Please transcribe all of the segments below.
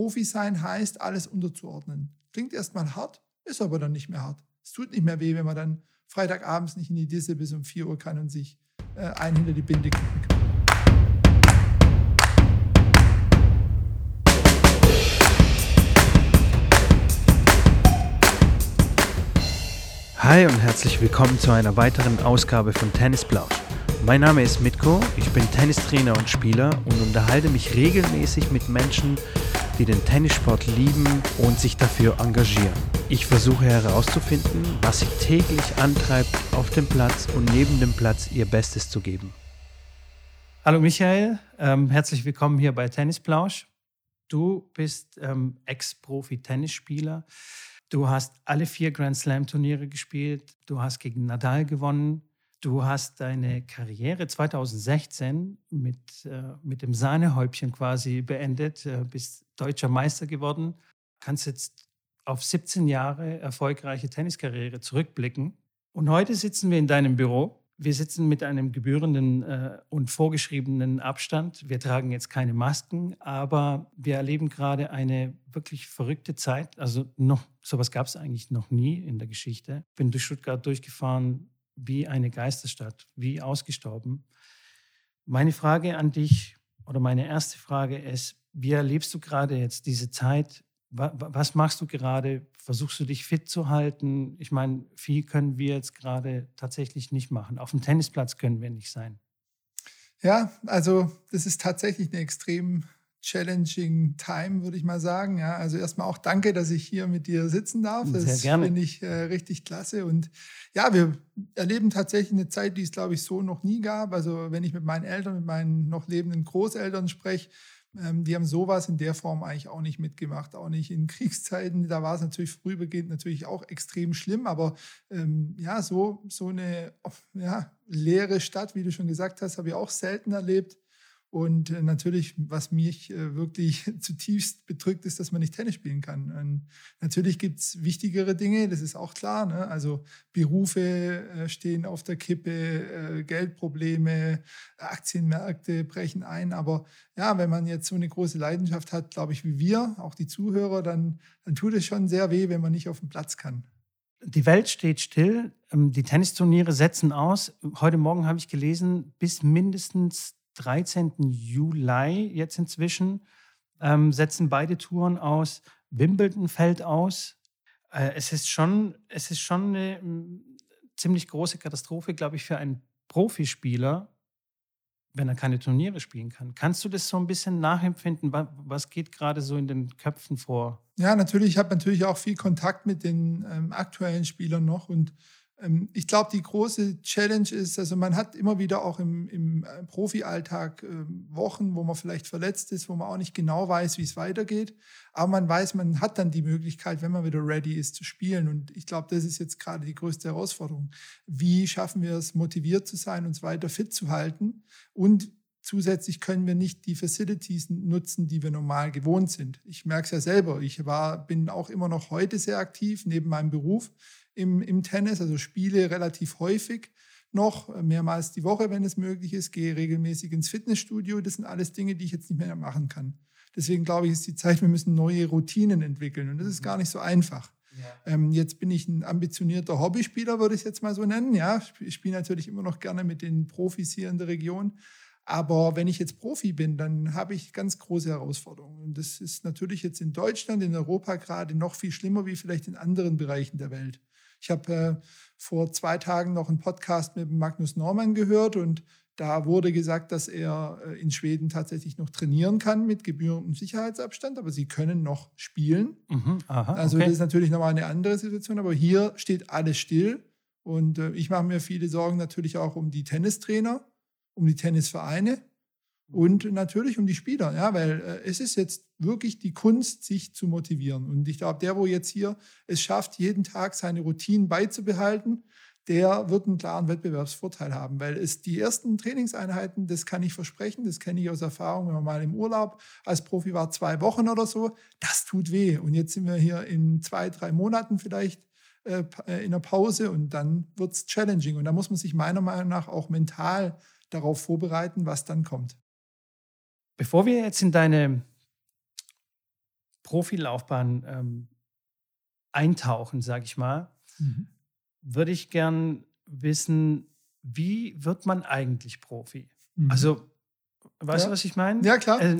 Profi sein heißt, alles unterzuordnen. Klingt erstmal hart, ist aber dann nicht mehr hart. Es tut nicht mehr weh, wenn man dann Freitagabends nicht in die Disse bis um 4 Uhr kann und sich äh, ein hinter die Binde kippen kann. Hi und herzlich willkommen zu einer weiteren Ausgabe von Tennisplausch. Mein Name ist Mitko, ich bin Tennistrainer und Spieler und unterhalte mich regelmäßig mit Menschen, die den Tennissport lieben und sich dafür engagieren. Ich versuche herauszufinden, was sie täglich antreibt, auf dem Platz und neben dem Platz ihr Bestes zu geben. Hallo Michael, ähm, herzlich willkommen hier bei Tennisplausch. Du bist ähm, Ex-Profi-Tennisspieler. Du hast alle vier Grand Slam-Turniere gespielt. Du hast gegen Nadal gewonnen. Du hast deine Karriere 2016 mit, äh, mit dem Sahnehäubchen quasi beendet, äh, bist deutscher Meister geworden. Kannst jetzt auf 17 Jahre erfolgreiche Tenniskarriere zurückblicken. Und heute sitzen wir in deinem Büro. Wir sitzen mit einem gebührenden äh, und vorgeschriebenen Abstand. Wir tragen jetzt keine Masken, aber wir erleben gerade eine wirklich verrückte Zeit. Also noch sowas gab es eigentlich noch nie in der Geschichte. Bin durch Stuttgart durchgefahren wie eine Geisterstadt, wie ausgestorben. Meine Frage an dich oder meine erste Frage ist, wie erlebst du gerade jetzt diese Zeit was machst du gerade? Versuchst du dich fit zu halten? Ich meine, viel können wir jetzt gerade tatsächlich nicht machen. Auf dem Tennisplatz können wir nicht sein. Ja, also das ist tatsächlich eine extrem challenging time, würde ich mal sagen. Ja, also erstmal auch danke, dass ich hier mit dir sitzen darf. Das Sehr gerne. finde ich äh, richtig klasse. Und ja, wir erleben tatsächlich eine Zeit, die es, glaube ich, so noch nie gab. Also wenn ich mit meinen Eltern, mit meinen noch lebenden Großeltern spreche, ähm, die haben sowas in der Form eigentlich auch nicht mitgemacht, auch nicht in Kriegszeiten. Da war es natürlich vorübergehend natürlich auch extrem schlimm, aber ähm, ja, so, so eine ja, leere Stadt, wie du schon gesagt hast, habe ich auch selten erlebt. Und äh, natürlich, was mich äh, wirklich zutiefst bedrückt, ist, dass man nicht Tennis spielen kann. Und natürlich gibt es wichtigere Dinge, das ist auch klar. Ne? Also Berufe äh, stehen auf der Kippe, Geldprobleme, Aktienmärkte brechen ein. Aber ja, wenn man jetzt so eine große Leidenschaft hat, glaube ich, wie wir, auch die Zuhörer, dann, dann tut es schon sehr weh, wenn man nicht auf dem Platz kann. Die Welt steht still. Ähm, die Tennisturniere setzen aus. Heute Morgen habe ich gelesen, bis mindestens 13. Juli jetzt inzwischen ähm, setzen beide Touren aus. Wimbledon fällt aus. Äh, es, ist schon, es ist schon eine m, ziemlich große Katastrophe, glaube ich, für einen Profispieler, wenn er keine Turniere spielen kann. Kannst du das so ein bisschen nachempfinden? Was geht gerade so in den Köpfen vor? Ja, natürlich. Ich habe natürlich auch viel Kontakt mit den ähm, aktuellen Spielern noch und ich glaube, die große Challenge ist, also man hat immer wieder auch im, im äh, Profi-Alltag ähm, Wochen, wo man vielleicht verletzt ist, wo man auch nicht genau weiß, wie es weitergeht. Aber man weiß, man hat dann die Möglichkeit, wenn man wieder ready ist, zu spielen. Und ich glaube, das ist jetzt gerade die größte Herausforderung. Wie schaffen wir es, motiviert zu sein, uns weiter fit zu halten? Und zusätzlich können wir nicht die Facilities nutzen, die wir normal gewohnt sind. Ich merke es ja selber. Ich war, bin auch immer noch heute sehr aktiv neben meinem Beruf im, im Tennis, also spiele relativ häufig noch, äh, mehrmals die Woche, wenn es möglich ist, gehe regelmäßig ins Fitnessstudio. Das sind alles Dinge, die ich jetzt nicht mehr machen kann. Deswegen glaube ich, ist die Zeit, wir müssen neue Routinen entwickeln. Und das ist gar nicht so einfach. Ja. Ähm, jetzt bin ich ein ambitionierter Hobbyspieler, würde ich es jetzt mal so nennen. Ja, ich spiele natürlich immer noch gerne mit den Profis hier in der Region. Aber wenn ich jetzt Profi bin, dann habe ich ganz große Herausforderungen. Und das ist natürlich jetzt in Deutschland, in Europa gerade noch viel schlimmer wie vielleicht in anderen Bereichen der Welt. Ich habe äh, vor zwei Tagen noch einen Podcast mit Magnus Norman gehört und da wurde gesagt, dass er äh, in Schweden tatsächlich noch trainieren kann mit gebührendem Sicherheitsabstand, aber sie können noch spielen. Mhm, aha, also okay. das ist natürlich nochmal eine andere Situation, aber hier steht alles still. Und äh, ich mache mir viele Sorgen natürlich auch um die Tennistrainer, um die Tennisvereine und natürlich um die Spieler, ja, weil äh, es ist jetzt wirklich die Kunst, sich zu motivieren. Und ich glaube, der, wo jetzt hier es schafft, jeden Tag seine Routinen beizubehalten, der wird einen klaren Wettbewerbsvorteil haben, weil es die ersten Trainingseinheiten, das kann ich versprechen, das kenne ich aus Erfahrung, wenn man mal im Urlaub als Profi war, zwei Wochen oder so, das tut weh. Und jetzt sind wir hier in zwei, drei Monaten vielleicht äh, äh in der Pause und dann wird es challenging. Und da muss man sich meiner Meinung nach auch mental darauf vorbereiten, was dann kommt. Bevor wir jetzt in deine Profilaufbahn ähm, eintauchen, sage ich mal, mhm. würde ich gern wissen, wie wird man eigentlich Profi? Mhm. Also, weißt ja. du, was ich meine? Ja, klar. Äh,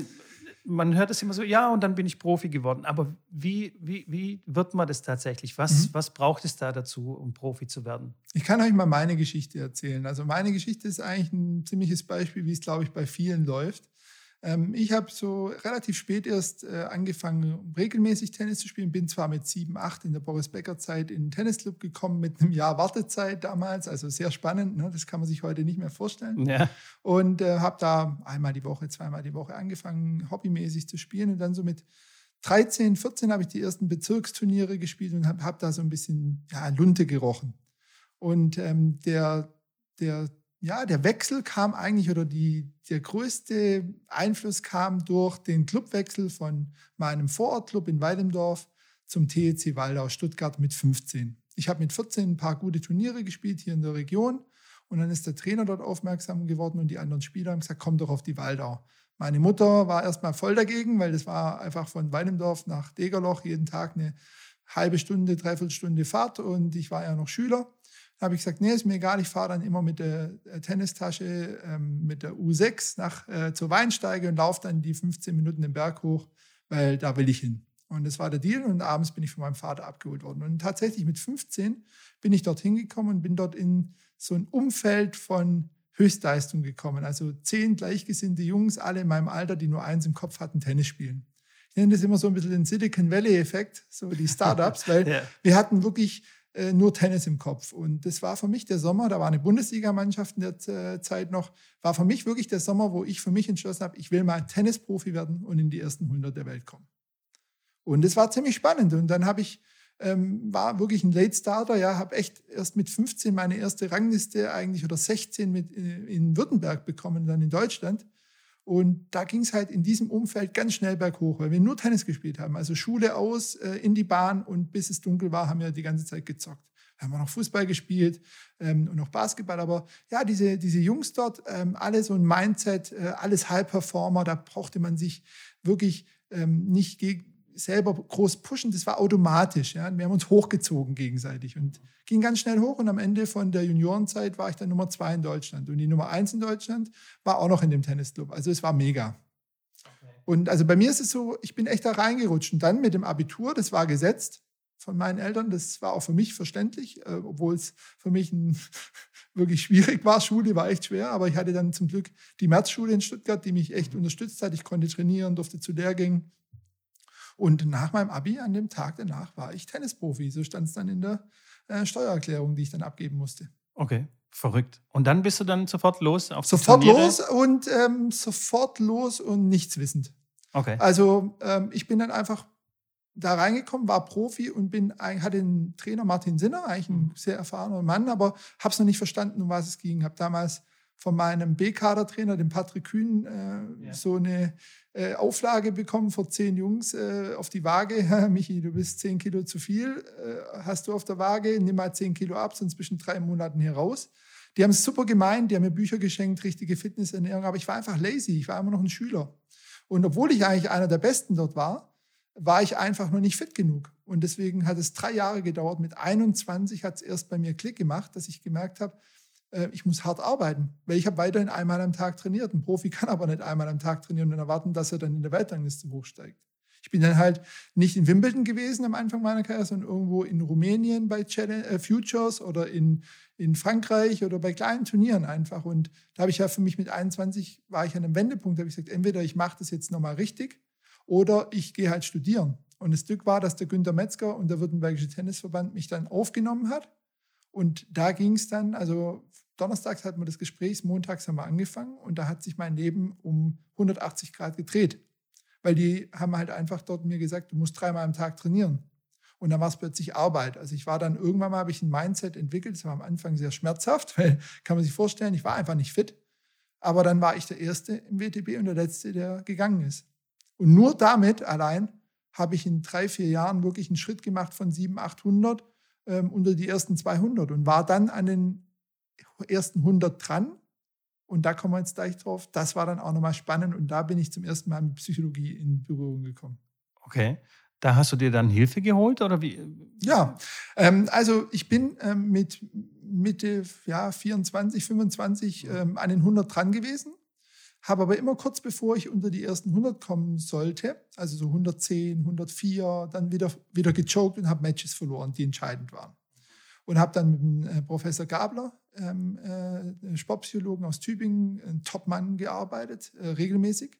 man hört es immer so, ja, und dann bin ich Profi geworden. Aber wie, wie, wie wird man das tatsächlich? Was, mhm. was braucht es da dazu, um Profi zu werden? Ich kann euch mal meine Geschichte erzählen. Also meine Geschichte ist eigentlich ein ziemliches Beispiel, wie es, glaube ich, bei vielen läuft. Ähm, ich habe so relativ spät erst äh, angefangen, regelmäßig Tennis zu spielen. Bin zwar mit sieben, acht in der Boris Becker Zeit in den Tennisclub gekommen mit einem Jahr Wartezeit damals, also sehr spannend. Ne? Das kann man sich heute nicht mehr vorstellen. Ja. Und äh, habe da einmal die Woche, zweimal die Woche angefangen, hobbymäßig zu spielen und dann so mit 13, 14 habe ich die ersten Bezirksturniere gespielt und habe hab da so ein bisschen ja, Lunte gerochen. Und ähm, der, der ja, der Wechsel kam eigentlich oder die, der größte Einfluss kam durch den Clubwechsel von meinem Vorortclub in Weidendorf zum TEC Waldau Stuttgart mit 15. Ich habe mit 14 ein paar gute Turniere gespielt hier in der Region und dann ist der Trainer dort aufmerksam geworden und die anderen Spieler haben gesagt, komm doch auf die Waldau. Meine Mutter war erstmal voll dagegen, weil das war einfach von Weidendorf nach Degerloch jeden Tag eine halbe Stunde, dreiviertel Stunde Fahrt und ich war ja noch Schüler habe ich gesagt, nee, ist mir egal, ich fahre dann immer mit der äh, Tennistasche ähm, mit der U6 nach, äh, zur Weinsteige und laufe dann die 15 Minuten den Berg hoch, weil da will ich hin. Und das war der Deal und abends bin ich von meinem Vater abgeholt worden. Und tatsächlich mit 15 bin ich dorthin gekommen und bin dort in so ein Umfeld von Höchstleistung gekommen. Also zehn gleichgesinnte Jungs, alle in meinem Alter, die nur eins im Kopf hatten, Tennis spielen. Ich nenne das immer so ein bisschen den Silicon Valley-Effekt, so die Startups, weil ja. wir hatten wirklich äh, nur Tennis im Kopf. Und das war für mich der Sommer, da war eine Bundesligamannschaft in der äh, Zeit noch, war für mich wirklich der Sommer, wo ich für mich entschlossen habe, ich will mal Tennisprofi werden und in die ersten 100 der Welt kommen. Und das war ziemlich spannend. Und dann habe ich, ähm, war wirklich ein Late Starter, ja, habe echt erst mit 15 meine erste Rangliste eigentlich oder 16 mit in, äh, in Württemberg bekommen, dann in Deutschland. Und da ging es halt in diesem Umfeld ganz schnell berghoch, weil wir nur Tennis gespielt haben. Also Schule aus, äh, in die Bahn und bis es dunkel war, haben wir die ganze Zeit gezockt. Wir haben auch noch Fußball gespielt ähm, und noch Basketball. Aber ja, diese, diese Jungs dort, ähm, alle so ein Mindset, äh, alles High-Performer, da brauchte man sich wirklich ähm, nicht gegen, selber groß pushen, das war automatisch. Ja. Wir haben uns hochgezogen gegenseitig und ging ganz schnell hoch. Und am Ende von der Juniorenzeit war ich dann Nummer zwei in Deutschland. Und die Nummer eins in Deutschland war auch noch in dem Tennisclub. Also es war mega. Okay. Und also bei mir ist es so, ich bin echt da reingerutscht. Und dann mit dem Abitur, das war gesetzt von meinen Eltern. Das war auch für mich verständlich, äh, obwohl es für mich ein, wirklich schwierig war. Schule war echt schwer, aber ich hatte dann zum Glück die Märzschule in Stuttgart, die mich echt unterstützt hat. Ich konnte trainieren, durfte zu Lehrgängen und nach meinem Abi, an dem Tag danach, war ich Tennisprofi. So stand es dann in der äh, Steuererklärung, die ich dann abgeben musste. Okay, verrückt. Und dann bist du dann sofort los auf Sofort los und ähm, sofort los und nichts wissend. Okay. Also ähm, ich bin dann einfach da reingekommen, war Profi und bin hatte einen Trainer Martin Sinner, eigentlich ein mhm. sehr erfahrener Mann, aber habe es noch nicht verstanden, um was es ging. Habe damals von meinem B-Kader-Trainer, dem Patrick Kühn, äh, ja. so eine äh, Auflage bekommen vor zehn Jungs äh, auf die Waage. Michi, du bist zehn Kilo zu viel, äh, hast du auf der Waage, nimm mal zehn Kilo ab, sonst bist du in drei Monaten hier raus. Die haben es super gemeint, die haben mir Bücher geschenkt, richtige Fitnessernährung, aber ich war einfach lazy, ich war immer noch ein Schüler. Und obwohl ich eigentlich einer der Besten dort war, war ich einfach noch nicht fit genug. Und deswegen hat es drei Jahre gedauert. Mit 21 hat es erst bei mir Klick gemacht, dass ich gemerkt habe, ich muss hart arbeiten, weil ich habe weiterhin einmal am Tag trainiert. Ein Profi kann aber nicht einmal am Tag trainieren und erwarten, dass er dann in der Weltrangliste hochsteigt. Ich bin dann halt nicht in Wimbledon gewesen am Anfang meiner Karriere, sondern irgendwo in Rumänien bei Challenge, äh, Futures oder in, in Frankreich oder bei kleinen Turnieren einfach. Und da habe ich ja für mich mit 21 war ich an einem Wendepunkt, da habe ich gesagt, entweder ich mache das jetzt nochmal richtig oder ich gehe halt studieren. Und das Glück war, dass der Günter Metzger und der Württembergische Tennisverband mich dann aufgenommen hat und da ging es dann, also donnerstags hatten wir das Gespräch, montags haben wir angefangen und da hat sich mein Leben um 180 Grad gedreht. Weil die haben halt einfach dort mir gesagt, du musst dreimal am Tag trainieren. Und dann war es plötzlich Arbeit. Also ich war dann irgendwann mal, habe ich ein Mindset entwickelt, das war am Anfang sehr schmerzhaft, weil kann man sich vorstellen, ich war einfach nicht fit. Aber dann war ich der Erste im WTB und der Letzte, der gegangen ist. Und nur damit allein habe ich in drei, vier Jahren wirklich einen Schritt gemacht von 700, 800 ähm, unter die ersten 200 und war dann an den ersten 100 dran. Und da kommen wir jetzt gleich drauf. Das war dann auch nochmal spannend und da bin ich zum ersten Mal mit Psychologie in Berührung gekommen. Okay. Da hast du dir dann Hilfe geholt oder wie? Ja, ähm, also ich bin ähm, mit Mitte ja, 24, 25 ähm, an den 100 dran gewesen, habe aber immer kurz bevor ich unter die ersten 100 kommen sollte, also so 110, 104, dann wieder, wieder gechoked und habe Matches verloren, die entscheidend waren. Und habe dann mit dem äh, Professor Gabler, ähm, äh, Sportpsychologen aus Tübingen, ein Top-Mann gearbeitet, äh, regelmäßig.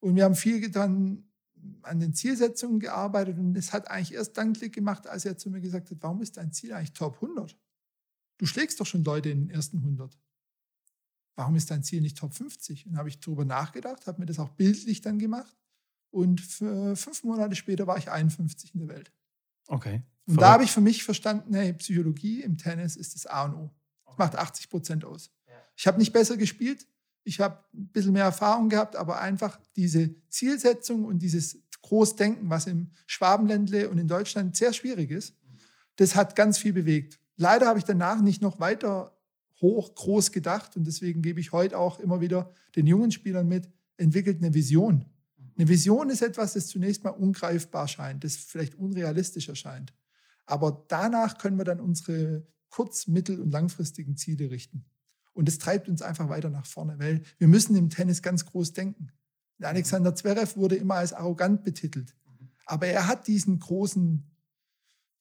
Und wir haben viel dann an den Zielsetzungen gearbeitet und es hat eigentlich erst dann Klick gemacht, als er zu mir gesagt hat, warum ist dein Ziel eigentlich Top 100? Du schlägst doch schon Leute in den ersten 100. Warum ist dein Ziel nicht Top 50? Und habe ich darüber nachgedacht, habe mir das auch bildlich dann gemacht und fünf Monate später war ich 51 in der Welt. Okay. Und da habe ich für mich verstanden, hey, Psychologie im Tennis ist das A und O. Das macht 80 Prozent aus. Ich habe nicht besser gespielt, ich habe ein bisschen mehr Erfahrung gehabt, aber einfach diese Zielsetzung und dieses Großdenken, was im Schwabenländle und in Deutschland sehr schwierig ist, das hat ganz viel bewegt. Leider habe ich danach nicht noch weiter hoch, groß gedacht und deswegen gebe ich heute auch immer wieder den jungen Spielern mit, entwickelt eine Vision. Eine Vision ist etwas, das zunächst mal ungreifbar scheint, das vielleicht unrealistisch erscheint. Aber danach können wir dann unsere kurz-, mittel- und langfristigen Ziele richten. Und das treibt uns einfach weiter nach vorne, weil wir müssen im Tennis ganz groß denken. Alexander Zverev wurde immer als arrogant betitelt. Aber er hat diesen großen,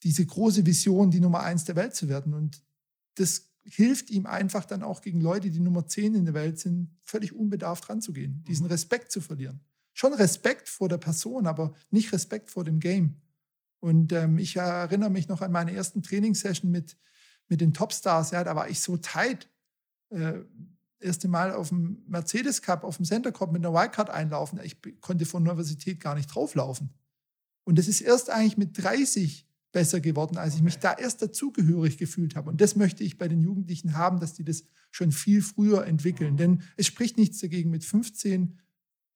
diese große Vision, die Nummer eins der Welt zu werden. Und das hilft ihm einfach dann auch gegen Leute, die Nummer zehn in der Welt sind, völlig unbedarft ranzugehen, diesen Respekt zu verlieren. Schon Respekt vor der Person, aber nicht Respekt vor dem Game. Und ähm, ich erinnere mich noch an meine ersten Trainingssession mit, mit den Topstars. Ja, da war ich so tight äh, erste Mal auf dem Mercedes Cup, auf dem Center Cup mit einer Wildcard einlaufen. Ich konnte von der Universität gar nicht drauflaufen. Und das ist erst eigentlich mit 30 besser geworden, als ich mich da erst dazugehörig gefühlt habe. Und das möchte ich bei den Jugendlichen haben, dass die das schon viel früher entwickeln. Denn es spricht nichts dagegen, mit 15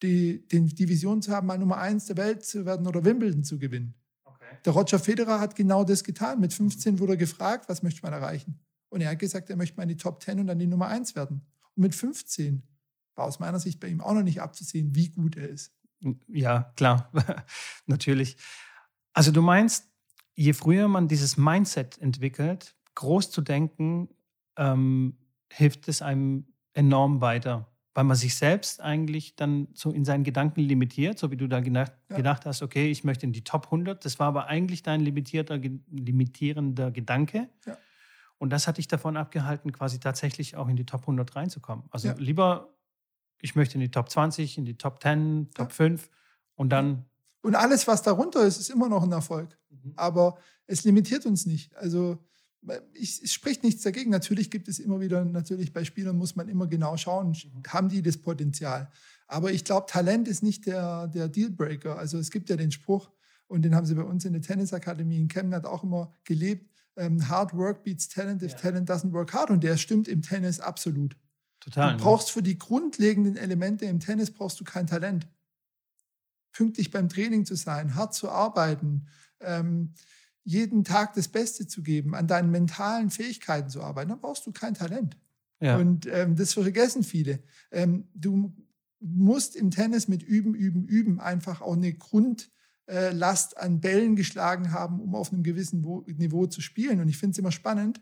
die, die, die Vision zu haben, mal Nummer eins der Welt zu werden oder Wimbledon zu gewinnen. Okay. Der Roger Federer hat genau das getan. Mit 15 wurde er gefragt, was möchte man erreichen? Und er hat gesagt, er möchte mal in die Top 10 und dann die Nummer 1 werden. Und mit 15 war aus meiner Sicht bei ihm auch noch nicht abzusehen, wie gut er ist. Ja, klar, natürlich. Also du meinst, je früher man dieses Mindset entwickelt, groß zu denken, ähm, hilft es einem enorm weiter, weil man sich selbst eigentlich dann so in seinen Gedanken limitiert, so wie du da gedacht, ja. gedacht hast, okay, ich möchte in die Top 100. Das war aber eigentlich dein limitierter, limitierender Gedanke. Ja. Und das hat dich davon abgehalten, quasi tatsächlich auch in die Top 100 reinzukommen. Also ja. lieber, ich möchte in die Top 20, in die Top 10, Top ja. 5 und dann. Und alles, was darunter ist, ist immer noch ein Erfolg. Mhm. Aber es limitiert uns nicht. Also ich, es spricht nichts dagegen. Natürlich gibt es immer wieder, natürlich bei Spielern muss man immer genau schauen, mhm. haben die das Potenzial. Aber ich glaube, Talent ist nicht der, der Dealbreaker. Also es gibt ja den Spruch, und den haben sie bei uns in der Tennisakademie in Chemnat auch immer gelebt ähm, Hard Work beats Talent if ja. Talent doesn't work hard. Und der stimmt im Tennis absolut. Total. Du ne? brauchst für die grundlegenden Elemente im Tennis brauchst du kein Talent. Pünktlich beim Training zu sein, hart zu arbeiten, ähm, jeden Tag das Beste zu geben, an deinen mentalen Fähigkeiten zu arbeiten, dann brauchst du kein Talent. Ja. Und ähm, das vergessen viele. Ähm, du musst im Tennis mit Üben, Üben, Üben einfach auch eine Grund, äh, an Bällen geschlagen haben, um auf einem gewissen Niveau zu spielen. Und ich finde es immer spannend.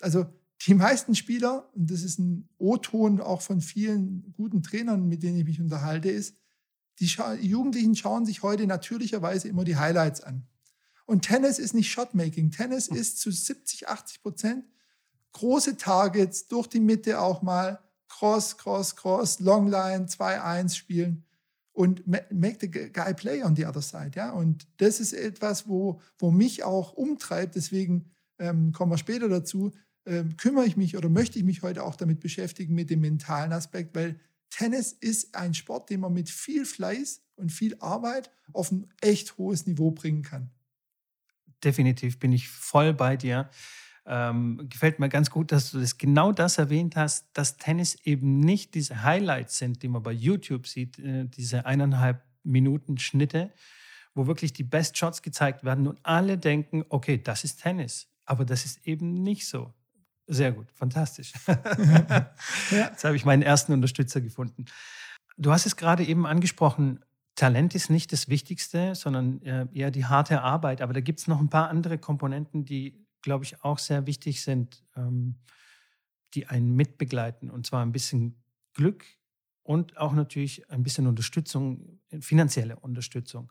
Also die meisten Spieler, und das ist ein O-Ton auch von vielen guten Trainern, mit denen ich mich unterhalte, ist, die Scha Jugendlichen schauen sich heute natürlicherweise immer die Highlights an. Und Tennis ist nicht Shotmaking. Tennis hm. ist zu 70, 80 Prozent große Targets, durch die Mitte auch mal, Cross, Cross, Cross, Longline, 2-1 spielen und make the guy play on the other side. Ja? Und das ist etwas, wo, wo mich auch umtreibt. Deswegen ähm, kommen wir später dazu. Ähm, kümmere ich mich oder möchte ich mich heute auch damit beschäftigen, mit dem mentalen Aspekt, weil Tennis ist ein Sport, den man mit viel Fleiß und viel Arbeit auf ein echt hohes Niveau bringen kann. Definitiv bin ich voll bei dir ähm, gefällt mir ganz gut, dass du das genau das erwähnt hast, dass Tennis eben nicht diese Highlights sind, die man bei YouTube sieht, äh, diese eineinhalb Minuten Schnitte, wo wirklich die Best Shots gezeigt werden und alle denken, okay, das ist Tennis. Aber das ist eben nicht so. Sehr gut, fantastisch. Jetzt habe ich meinen ersten Unterstützer gefunden. Du hast es gerade eben angesprochen, Talent ist nicht das Wichtigste, sondern äh, eher die harte Arbeit. Aber da gibt es noch ein paar andere Komponenten, die, glaube ich, auch sehr wichtig sind, ähm, die einen mitbegleiten. Und zwar ein bisschen Glück und auch natürlich ein bisschen Unterstützung, finanzielle Unterstützung.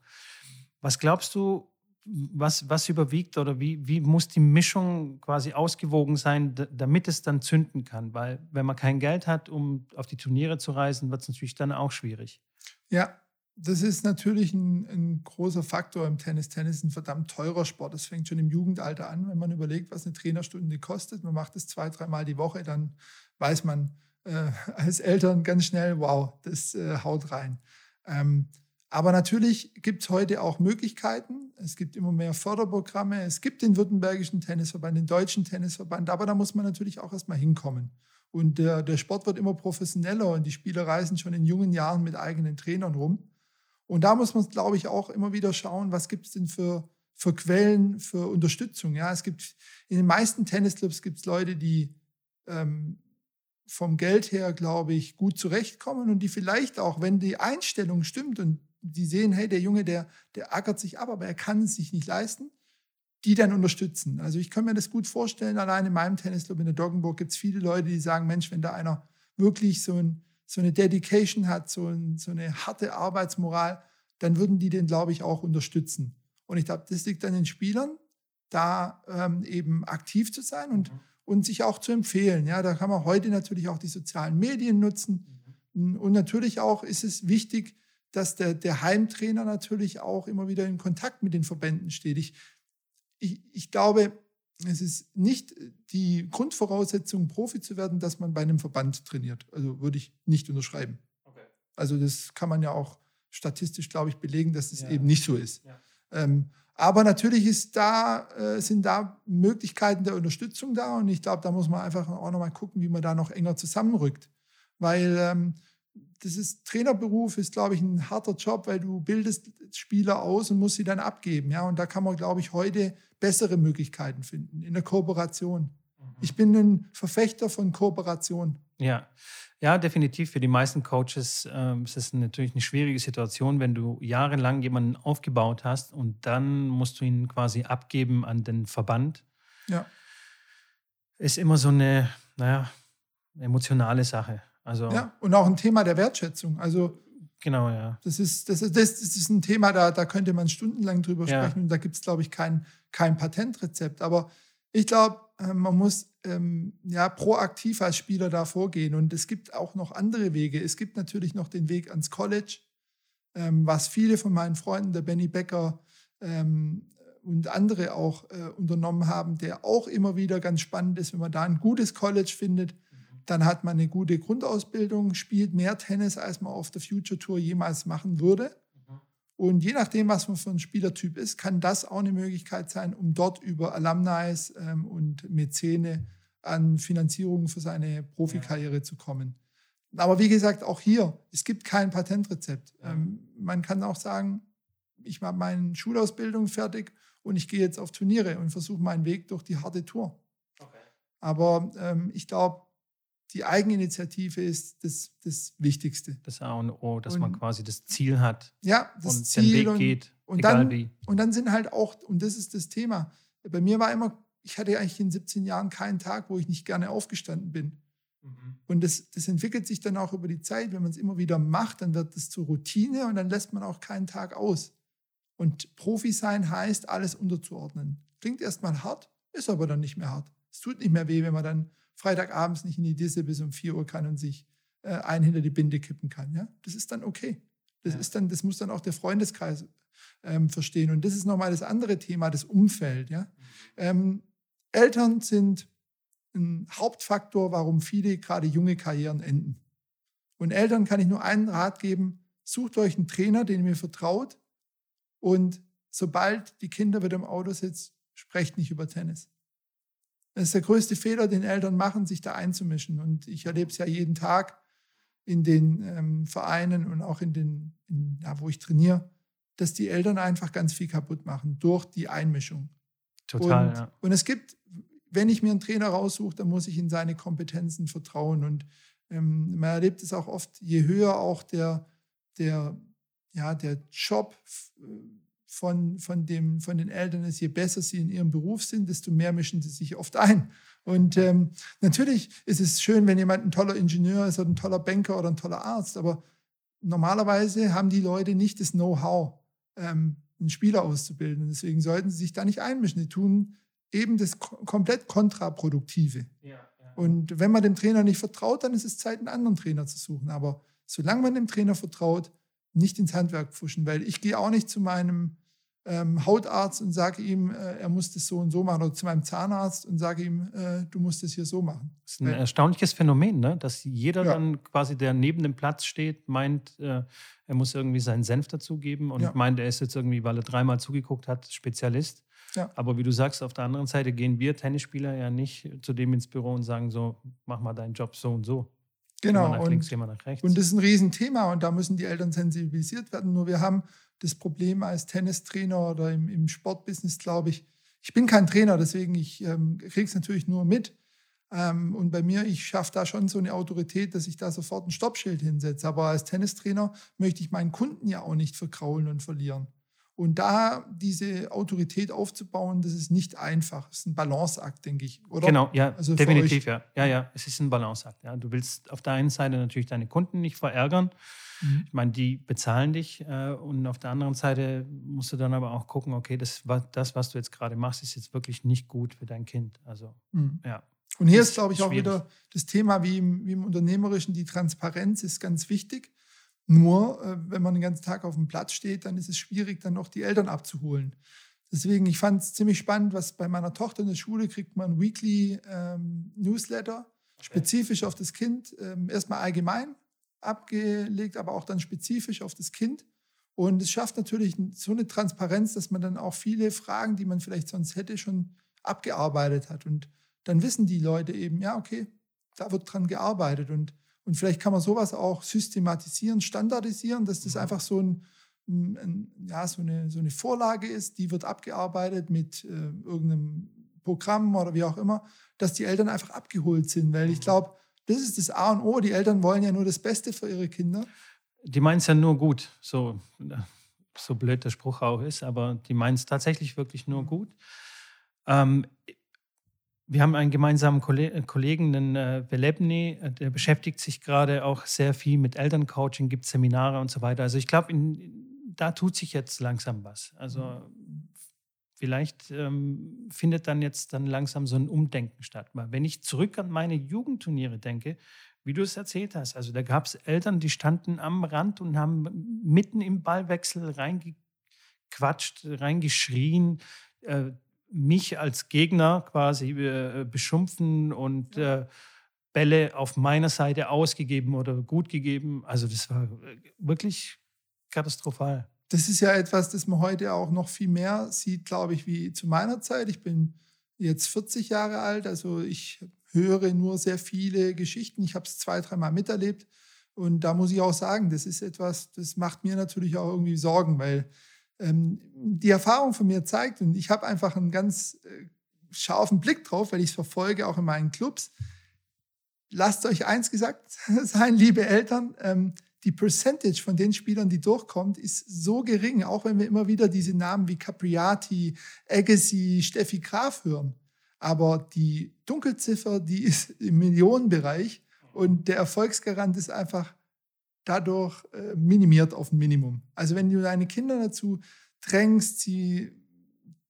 Was glaubst du, was, was überwiegt oder wie, wie muss die Mischung quasi ausgewogen sein, damit es dann zünden kann? Weil wenn man kein Geld hat, um auf die Turniere zu reisen, wird es natürlich dann auch schwierig. Ja, das ist natürlich ein, ein, großer Faktor im Tennis. Tennis ist ein verdammt teurer Sport. Das fängt schon im Jugendalter an, wenn man überlegt, was eine Trainerstunde kostet. Man macht es zwei, dreimal die Woche, dann weiß man äh, als Eltern ganz schnell, wow, das äh, haut rein. Ähm, aber natürlich gibt es heute auch Möglichkeiten. Es gibt immer mehr Förderprogramme. Es gibt den Württembergischen Tennisverband, den Deutschen Tennisverband. Aber da muss man natürlich auch erstmal hinkommen. Und der, der Sport wird immer professioneller und die Spieler reisen schon in jungen Jahren mit eigenen Trainern rum. Und da muss man, glaube ich, auch immer wieder schauen, was gibt es denn für, für Quellen, für Unterstützung. Ja, es gibt in den meisten Tennisclubs gibt es Leute, die ähm, vom Geld her, glaube ich, gut zurechtkommen und die vielleicht auch, wenn die Einstellung stimmt und die sehen, hey, der Junge, der, der ackert sich ab, aber er kann es sich nicht leisten, die dann unterstützen. Also ich kann mir das gut vorstellen, allein in meinem Tennisclub in der Doggenburg gibt es viele Leute, die sagen, Mensch, wenn da einer wirklich so, ein, so eine Dedication hat, so, ein, so eine harte Arbeitsmoral, dann würden die den, glaube ich, auch unterstützen. Und ich glaube, das liegt an den Spielern, da ähm, eben aktiv zu sein und, mhm. und sich auch zu empfehlen. Ja, da kann man heute natürlich auch die sozialen Medien nutzen. Mhm. Und natürlich auch ist es wichtig, dass der, der Heimtrainer natürlich auch immer wieder in Kontakt mit den Verbänden steht. Ich, ich, ich glaube, es ist nicht die Grundvoraussetzung, Profi zu werden, dass man bei einem Verband trainiert. Also würde ich nicht unterschreiben. Okay. Also das kann man ja auch statistisch, glaube ich, belegen, dass es das ja. eben nicht so ist. Ja. Ähm, aber natürlich ist da, äh, sind da Möglichkeiten der Unterstützung da und ich glaube, da muss man einfach auch nochmal gucken, wie man da noch enger zusammenrückt. Weil ähm, das ist Trainerberuf ist, glaube ich, ein harter Job, weil du bildest Spieler aus und musst sie dann abgeben. Ja, und da kann man, glaube ich, heute bessere Möglichkeiten finden in der Kooperation. Mhm. Ich bin ein Verfechter von Kooperation. Ja, ja, definitiv. Für die meisten Coaches äh, ist es natürlich eine schwierige Situation, wenn du jahrelang jemanden aufgebaut hast und dann musst du ihn quasi abgeben an den Verband. Ja. Ist immer so eine, naja, emotionale Sache. Also ja, und auch ein Thema der Wertschätzung. Also genau, ja. Das ist, das ist, das ist ein Thema, da, da könnte man stundenlang drüber ja. sprechen und da gibt es, glaube ich, kein, kein Patentrezept. Aber ich glaube, äh, man muss ähm, ja proaktiv als Spieler da vorgehen. Und es gibt auch noch andere Wege. Es gibt natürlich noch den Weg ans College, ähm, was viele von meinen Freunden, der Benny Becker ähm, und andere auch äh, unternommen haben, der auch immer wieder ganz spannend ist, wenn man da ein gutes College findet dann hat man eine gute Grundausbildung, spielt mehr Tennis, als man auf der Future Tour jemals machen würde. Mhm. Und je nachdem, was man für ein Spielertyp ist, kann das auch eine Möglichkeit sein, um dort über Alumni ähm, und Mäzene an Finanzierungen für seine Profikarriere ja. zu kommen. Aber wie gesagt, auch hier, es gibt kein Patentrezept. Ja. Ähm, man kann auch sagen, ich mache meine Schulausbildung fertig und ich gehe jetzt auf Turniere und versuche meinen Weg durch die harte Tour. Okay. Aber ähm, ich glaube, die Eigeninitiative ist das, das Wichtigste. Das A und O, dass und, man quasi das Ziel hat ja, das und Ziel den Weg geht, und egal dann, wie. Und dann sind halt auch, und das ist das Thema, bei mir war immer, ich hatte eigentlich in 17 Jahren keinen Tag, wo ich nicht gerne aufgestanden bin. Mhm. Und das, das entwickelt sich dann auch über die Zeit. Wenn man es immer wieder macht, dann wird es zur Routine und dann lässt man auch keinen Tag aus. Und Profi sein heißt, alles unterzuordnen. Klingt erstmal hart, ist aber dann nicht mehr hart. Es tut nicht mehr weh, wenn man dann Freitagabends nicht in die Disse bis um 4 Uhr kann und sich äh, ein hinter die Binde kippen kann. Ja? Das ist dann okay. Das, ja. ist dann, das muss dann auch der Freundeskreis ähm, verstehen. Und das ist nochmal das andere Thema, das Umfeld. Ja? Mhm. Ähm, Eltern sind ein Hauptfaktor, warum viele gerade junge Karrieren enden. Und Eltern kann ich nur einen Rat geben, sucht euch einen Trainer, den ihr mir vertraut und sobald die Kinder wieder im Auto sitzen, sprecht nicht über Tennis. Das ist der größte Fehler, den Eltern machen, sich da einzumischen. Und ich erlebe es ja jeden Tag in den ähm, Vereinen und auch in den, in, ja, wo ich trainiere, dass die Eltern einfach ganz viel kaputt machen durch die Einmischung. Total. Und, ja. und es gibt, wenn ich mir einen Trainer raussuche, dann muss ich in seine Kompetenzen vertrauen. Und ähm, man erlebt es auch oft, je höher auch der, der ja, der Job von, von, dem, von den Eltern ist, je besser sie in ihrem Beruf sind, desto mehr mischen sie sich oft ein. Und ähm, natürlich ist es schön, wenn jemand ein toller Ingenieur ist oder ein toller Banker oder ein toller Arzt, aber normalerweise haben die Leute nicht das Know-how, ähm, einen Spieler auszubilden. Und deswegen sollten sie sich da nicht einmischen. Die tun eben das komplett Kontraproduktive. Ja, ja. Und wenn man dem Trainer nicht vertraut, dann ist es Zeit, einen anderen Trainer zu suchen. Aber solange man dem Trainer vertraut, nicht ins Handwerk pfuschen, weil ich gehe auch nicht zu meinem ähm, Hautarzt und sage ihm, äh, er muss das so und so machen, oder zu meinem Zahnarzt und sage ihm, äh, du musst das hier so machen. Das ist ein erstaunliches Phänomen, ne? dass jeder ja. dann quasi, der neben dem Platz steht, meint, äh, er muss irgendwie seinen Senf dazugeben und ja. meint, er ist jetzt irgendwie, weil er dreimal zugeguckt hat, Spezialist. Ja. Aber wie du sagst, auf der anderen Seite gehen wir Tennisspieler ja nicht zu dem ins Büro und sagen so, mach mal deinen Job so und so. Genau. Nach und, links, nach rechts. und das ist ein Riesenthema und da müssen die Eltern sensibilisiert werden. Nur wir haben das Problem als Tennistrainer oder im, im Sportbusiness, glaube ich, ich bin kein Trainer, deswegen ich ähm, kriege es natürlich nur mit. Ähm, und bei mir, ich schaffe da schon so eine Autorität, dass ich da sofort ein Stoppschild hinsetze. Aber als Tennistrainer möchte ich meinen Kunden ja auch nicht verkraulen und verlieren. Und da diese Autorität aufzubauen, das ist nicht einfach. Das ist ein Balanceakt, denke ich, oder? Genau, ja, also definitiv, ja. Ja, ja, es ist ein Balanceakt. Ja. Du willst auf der einen Seite natürlich deine Kunden nicht verärgern. Mhm. Ich meine, die bezahlen dich. Äh, und auf der anderen Seite musst du dann aber auch gucken, okay, das, das was du jetzt gerade machst, ist jetzt wirklich nicht gut für dein Kind. Also, mhm. ja. Und hier ist, glaube ich, auch wieder das Thema, wie im, wie im Unternehmerischen, die Transparenz ist ganz wichtig. Nur, äh, wenn man den ganzen Tag auf dem Platz steht, dann ist es schwierig, dann noch die Eltern abzuholen. Deswegen, ich fand es ziemlich spannend, was bei meiner Tochter in der Schule kriegt man Weekly ähm, Newsletter, okay. spezifisch auf das Kind. Ähm, erstmal allgemein abgelegt, aber auch dann spezifisch auf das Kind. Und es schafft natürlich so eine Transparenz, dass man dann auch viele Fragen, die man vielleicht sonst hätte, schon abgearbeitet hat. Und dann wissen die Leute eben, ja, okay, da wird dran gearbeitet. Und und vielleicht kann man sowas auch systematisieren, standardisieren, dass das mhm. einfach so, ein, ein, ja, so, eine, so eine Vorlage ist, die wird abgearbeitet mit äh, irgendeinem Programm oder wie auch immer, dass die Eltern einfach abgeholt sind. Weil ich mhm. glaube, das ist das A und O. Die Eltern wollen ja nur das Beste für ihre Kinder. Die meinen es ja nur gut, so, so blöd der Spruch auch ist, aber die meinen es tatsächlich wirklich nur mhm. gut. Ähm, wir haben einen gemeinsamen äh, Kollegen, den äh, Velebny, äh, der beschäftigt sich gerade auch sehr viel mit Elterncoaching, gibt Seminare und so weiter. Also ich glaube, da tut sich jetzt langsam was. Also vielleicht ähm, findet dann jetzt dann langsam so ein Umdenken statt. Weil wenn ich zurück an meine Jugendturniere denke, wie du es erzählt hast, also da gab es Eltern, die standen am Rand und haben mitten im Ballwechsel reingequatscht, reingeschrien. Äh, mich als Gegner quasi äh, beschumpfen und äh, Bälle auf meiner Seite ausgegeben oder gut gegeben. Also das war äh, wirklich katastrophal. Das ist ja etwas, das man heute auch noch viel mehr sieht, glaube ich, wie zu meiner Zeit. Ich bin jetzt 40 Jahre alt, also ich höre nur sehr viele Geschichten. Ich habe es zwei, dreimal miterlebt. Und da muss ich auch sagen, das ist etwas, das macht mir natürlich auch irgendwie Sorgen, weil ähm, die Erfahrung von mir zeigt, und ich habe einfach einen ganz äh, scharfen Blick drauf, weil ich es verfolge, auch in meinen Clubs. Lasst euch eins gesagt sein, liebe Eltern, ähm, die Percentage von den Spielern, die durchkommt, ist so gering, auch wenn wir immer wieder diese Namen wie Capriati, Agassi, Steffi Graf hören. Aber die Dunkelziffer, die ist im Millionenbereich und der Erfolgsgarant ist einfach dadurch äh, minimiert auf ein Minimum. Also wenn du deine Kinder dazu drängst, sie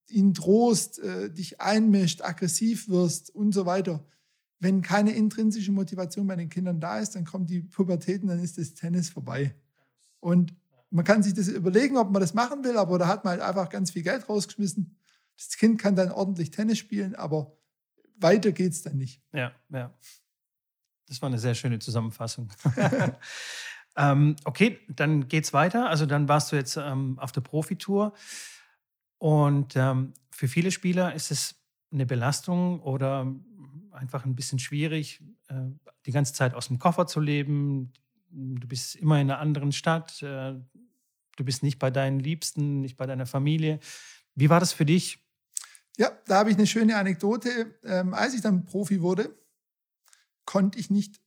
ihnen drohst, äh, dich einmischt, aggressiv wirst und so weiter, wenn keine intrinsische Motivation bei den Kindern da ist, dann kommt die Pubertät und dann ist das Tennis vorbei. Und man kann sich das überlegen, ob man das machen will, aber da hat man halt einfach ganz viel Geld rausgeschmissen. Das Kind kann dann ordentlich Tennis spielen, aber weiter geht es dann nicht. Ja, ja. Das war eine sehr schöne Zusammenfassung. Ähm, okay, dann geht's weiter. Also dann warst du jetzt ähm, auf der Profitour. Und ähm, für viele Spieler ist es eine Belastung oder einfach ein bisschen schwierig, äh, die ganze Zeit aus dem Koffer zu leben. Du bist immer in einer anderen Stadt. Äh, du bist nicht bei deinen Liebsten, nicht bei deiner Familie. Wie war das für dich? Ja, da habe ich eine schöne Anekdote. Ähm, als ich dann Profi wurde, konnte ich nicht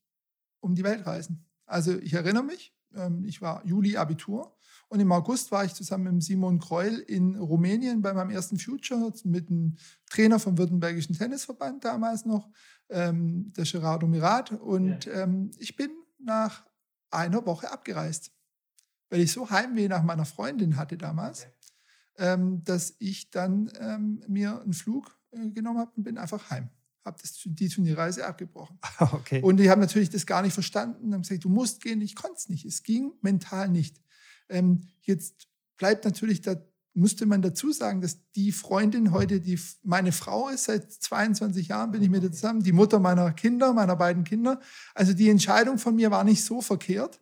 um die Welt reisen. Also ich erinnere mich, ähm, ich war Juli Abitur Und im August war ich zusammen mit Simon Kreul in Rumänien bei meinem ersten Future mit einem Trainer vom Württembergischen Tennisverband damals noch, ähm, der Gerardo Mirat. Und ja. ähm, ich bin nach einer Woche abgereist, weil ich so Heimweh nach meiner Freundin hatte damals, ähm, dass ich dann mir einen Flug äh, genommen habe und bin einfach heim habe die Turnierreise abgebrochen. Okay. Und die haben natürlich das gar nicht verstanden, haben gesagt, du musst gehen. Ich konnte es nicht. Es ging mental nicht. Ähm, jetzt bleibt natürlich, da müsste man dazu sagen, dass die Freundin heute die meine Frau ist. Seit 22 Jahren bin ich mit ihr zusammen, die Mutter meiner Kinder, meiner beiden Kinder. Also die Entscheidung von mir war nicht so verkehrt,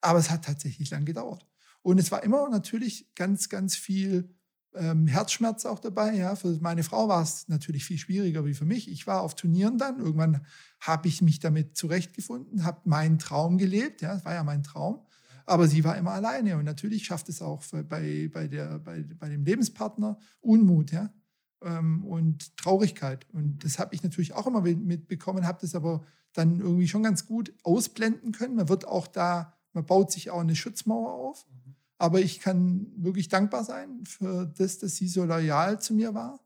aber es hat tatsächlich lang gedauert. Und es war immer natürlich ganz, ganz viel ähm, Herzschmerz auch dabei. Ja. Für meine Frau war es natürlich viel schwieriger wie für mich. Ich war auf Turnieren dann. Irgendwann habe ich mich damit zurechtgefunden, habe meinen Traum gelebt. Ja, das war ja mein Traum. Aber sie war immer alleine. Und natürlich schafft es auch bei, bei, der, bei, bei dem Lebenspartner Unmut ja? Ähm, und Traurigkeit. Und das habe ich natürlich auch immer mitbekommen, habe das aber dann irgendwie schon ganz gut ausblenden können. Man wird auch da, man baut sich auch eine Schutzmauer auf. Mhm. Aber ich kann wirklich dankbar sein für das, dass sie so loyal zu mir war,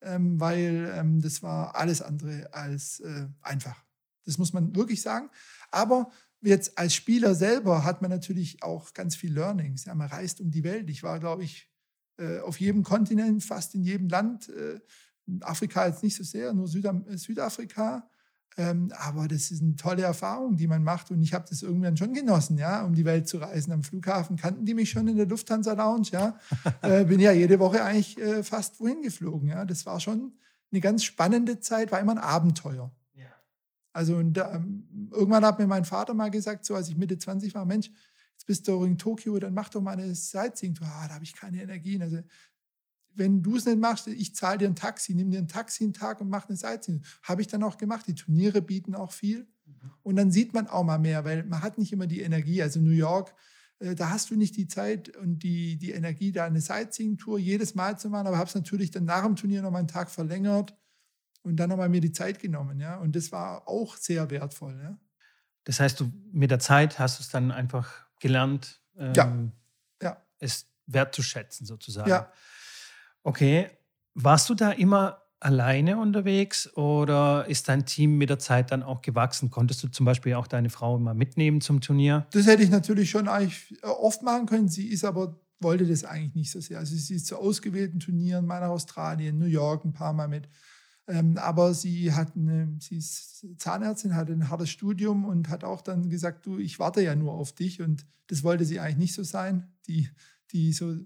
ähm, weil ähm, das war alles andere als äh, einfach. Das muss man wirklich sagen. Aber jetzt als Spieler selber hat man natürlich auch ganz viel Learnings. Ja, man reist um die Welt. Ich war, glaube ich, äh, auf jedem Kontinent, fast in jedem Land. Äh, Afrika jetzt nicht so sehr, nur Südam Südafrika. Ähm, aber das ist eine tolle Erfahrung, die man macht. Und ich habe das irgendwann schon genossen, ja, um die Welt zu reisen. Am Flughafen kannten die mich schon in der Lufthansa Lounge, ja. äh, bin ja jede Woche eigentlich äh, fast wohin geflogen, ja. Das war schon eine ganz spannende Zeit, war immer ein Abenteuer. Ja. Also und, ähm, irgendwann hat mir mein Vater mal gesagt, so als ich Mitte 20 war, Mensch, jetzt bist du in Tokio, dann mach doch mal eine Sightseeing. Ah, da habe ich keine Energien. Also wenn du es nicht machst, ich zahle dir ein Taxi, nimm dir ein Taxi einen Tag und mach eine Sightseeing. Habe ich dann auch gemacht. Die Turniere bieten auch viel. Mhm. Und dann sieht man auch mal mehr, weil man hat nicht immer die Energie. Also New York, äh, da hast du nicht die Zeit und die, die Energie, da eine Sightseeing-Tour jedes Mal zu machen. Aber habe es natürlich dann nach dem Turnier noch mal einen Tag verlängert und dann nochmal mir die Zeit genommen. Ja? Und das war auch sehr wertvoll. Ja? Das heißt, du mit der Zeit hast du es dann einfach gelernt, ähm, ja. Ja. es wertzuschätzen sozusagen. Ja. Okay. Warst du da immer alleine unterwegs oder ist dein Team mit der Zeit dann auch gewachsen? Konntest du zum Beispiel auch deine Frau immer mitnehmen zum Turnier? Das hätte ich natürlich schon eigentlich äh, oft machen können. Sie ist aber wollte das eigentlich nicht so sehr. Also sie ist zu ausgewählten Turnieren, mal nach Australien, New York ein paar Mal mit. Ähm, aber sie hat eine, sie ist Zahnärztin, hat ein hartes Studium und hat auch dann gesagt, du, ich warte ja nur auf dich. Und das wollte sie eigentlich nicht so sein. Die die so,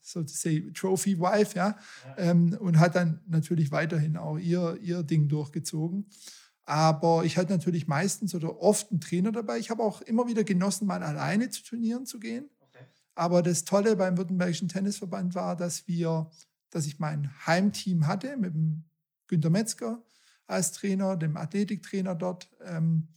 so to say, Trophy Wife, ja, ja. Ähm, und hat dann natürlich weiterhin auch ihr, ihr Ding durchgezogen. Aber ich hatte natürlich meistens oder oft einen Trainer dabei. Ich habe auch immer wieder genossen, mal alleine zu Turnieren zu gehen. Okay. Aber das Tolle beim Württembergischen Tennisverband war, dass wir, dass ich mein Heimteam hatte mit dem Günter Metzger als Trainer, dem Athletiktrainer dort. Ähm,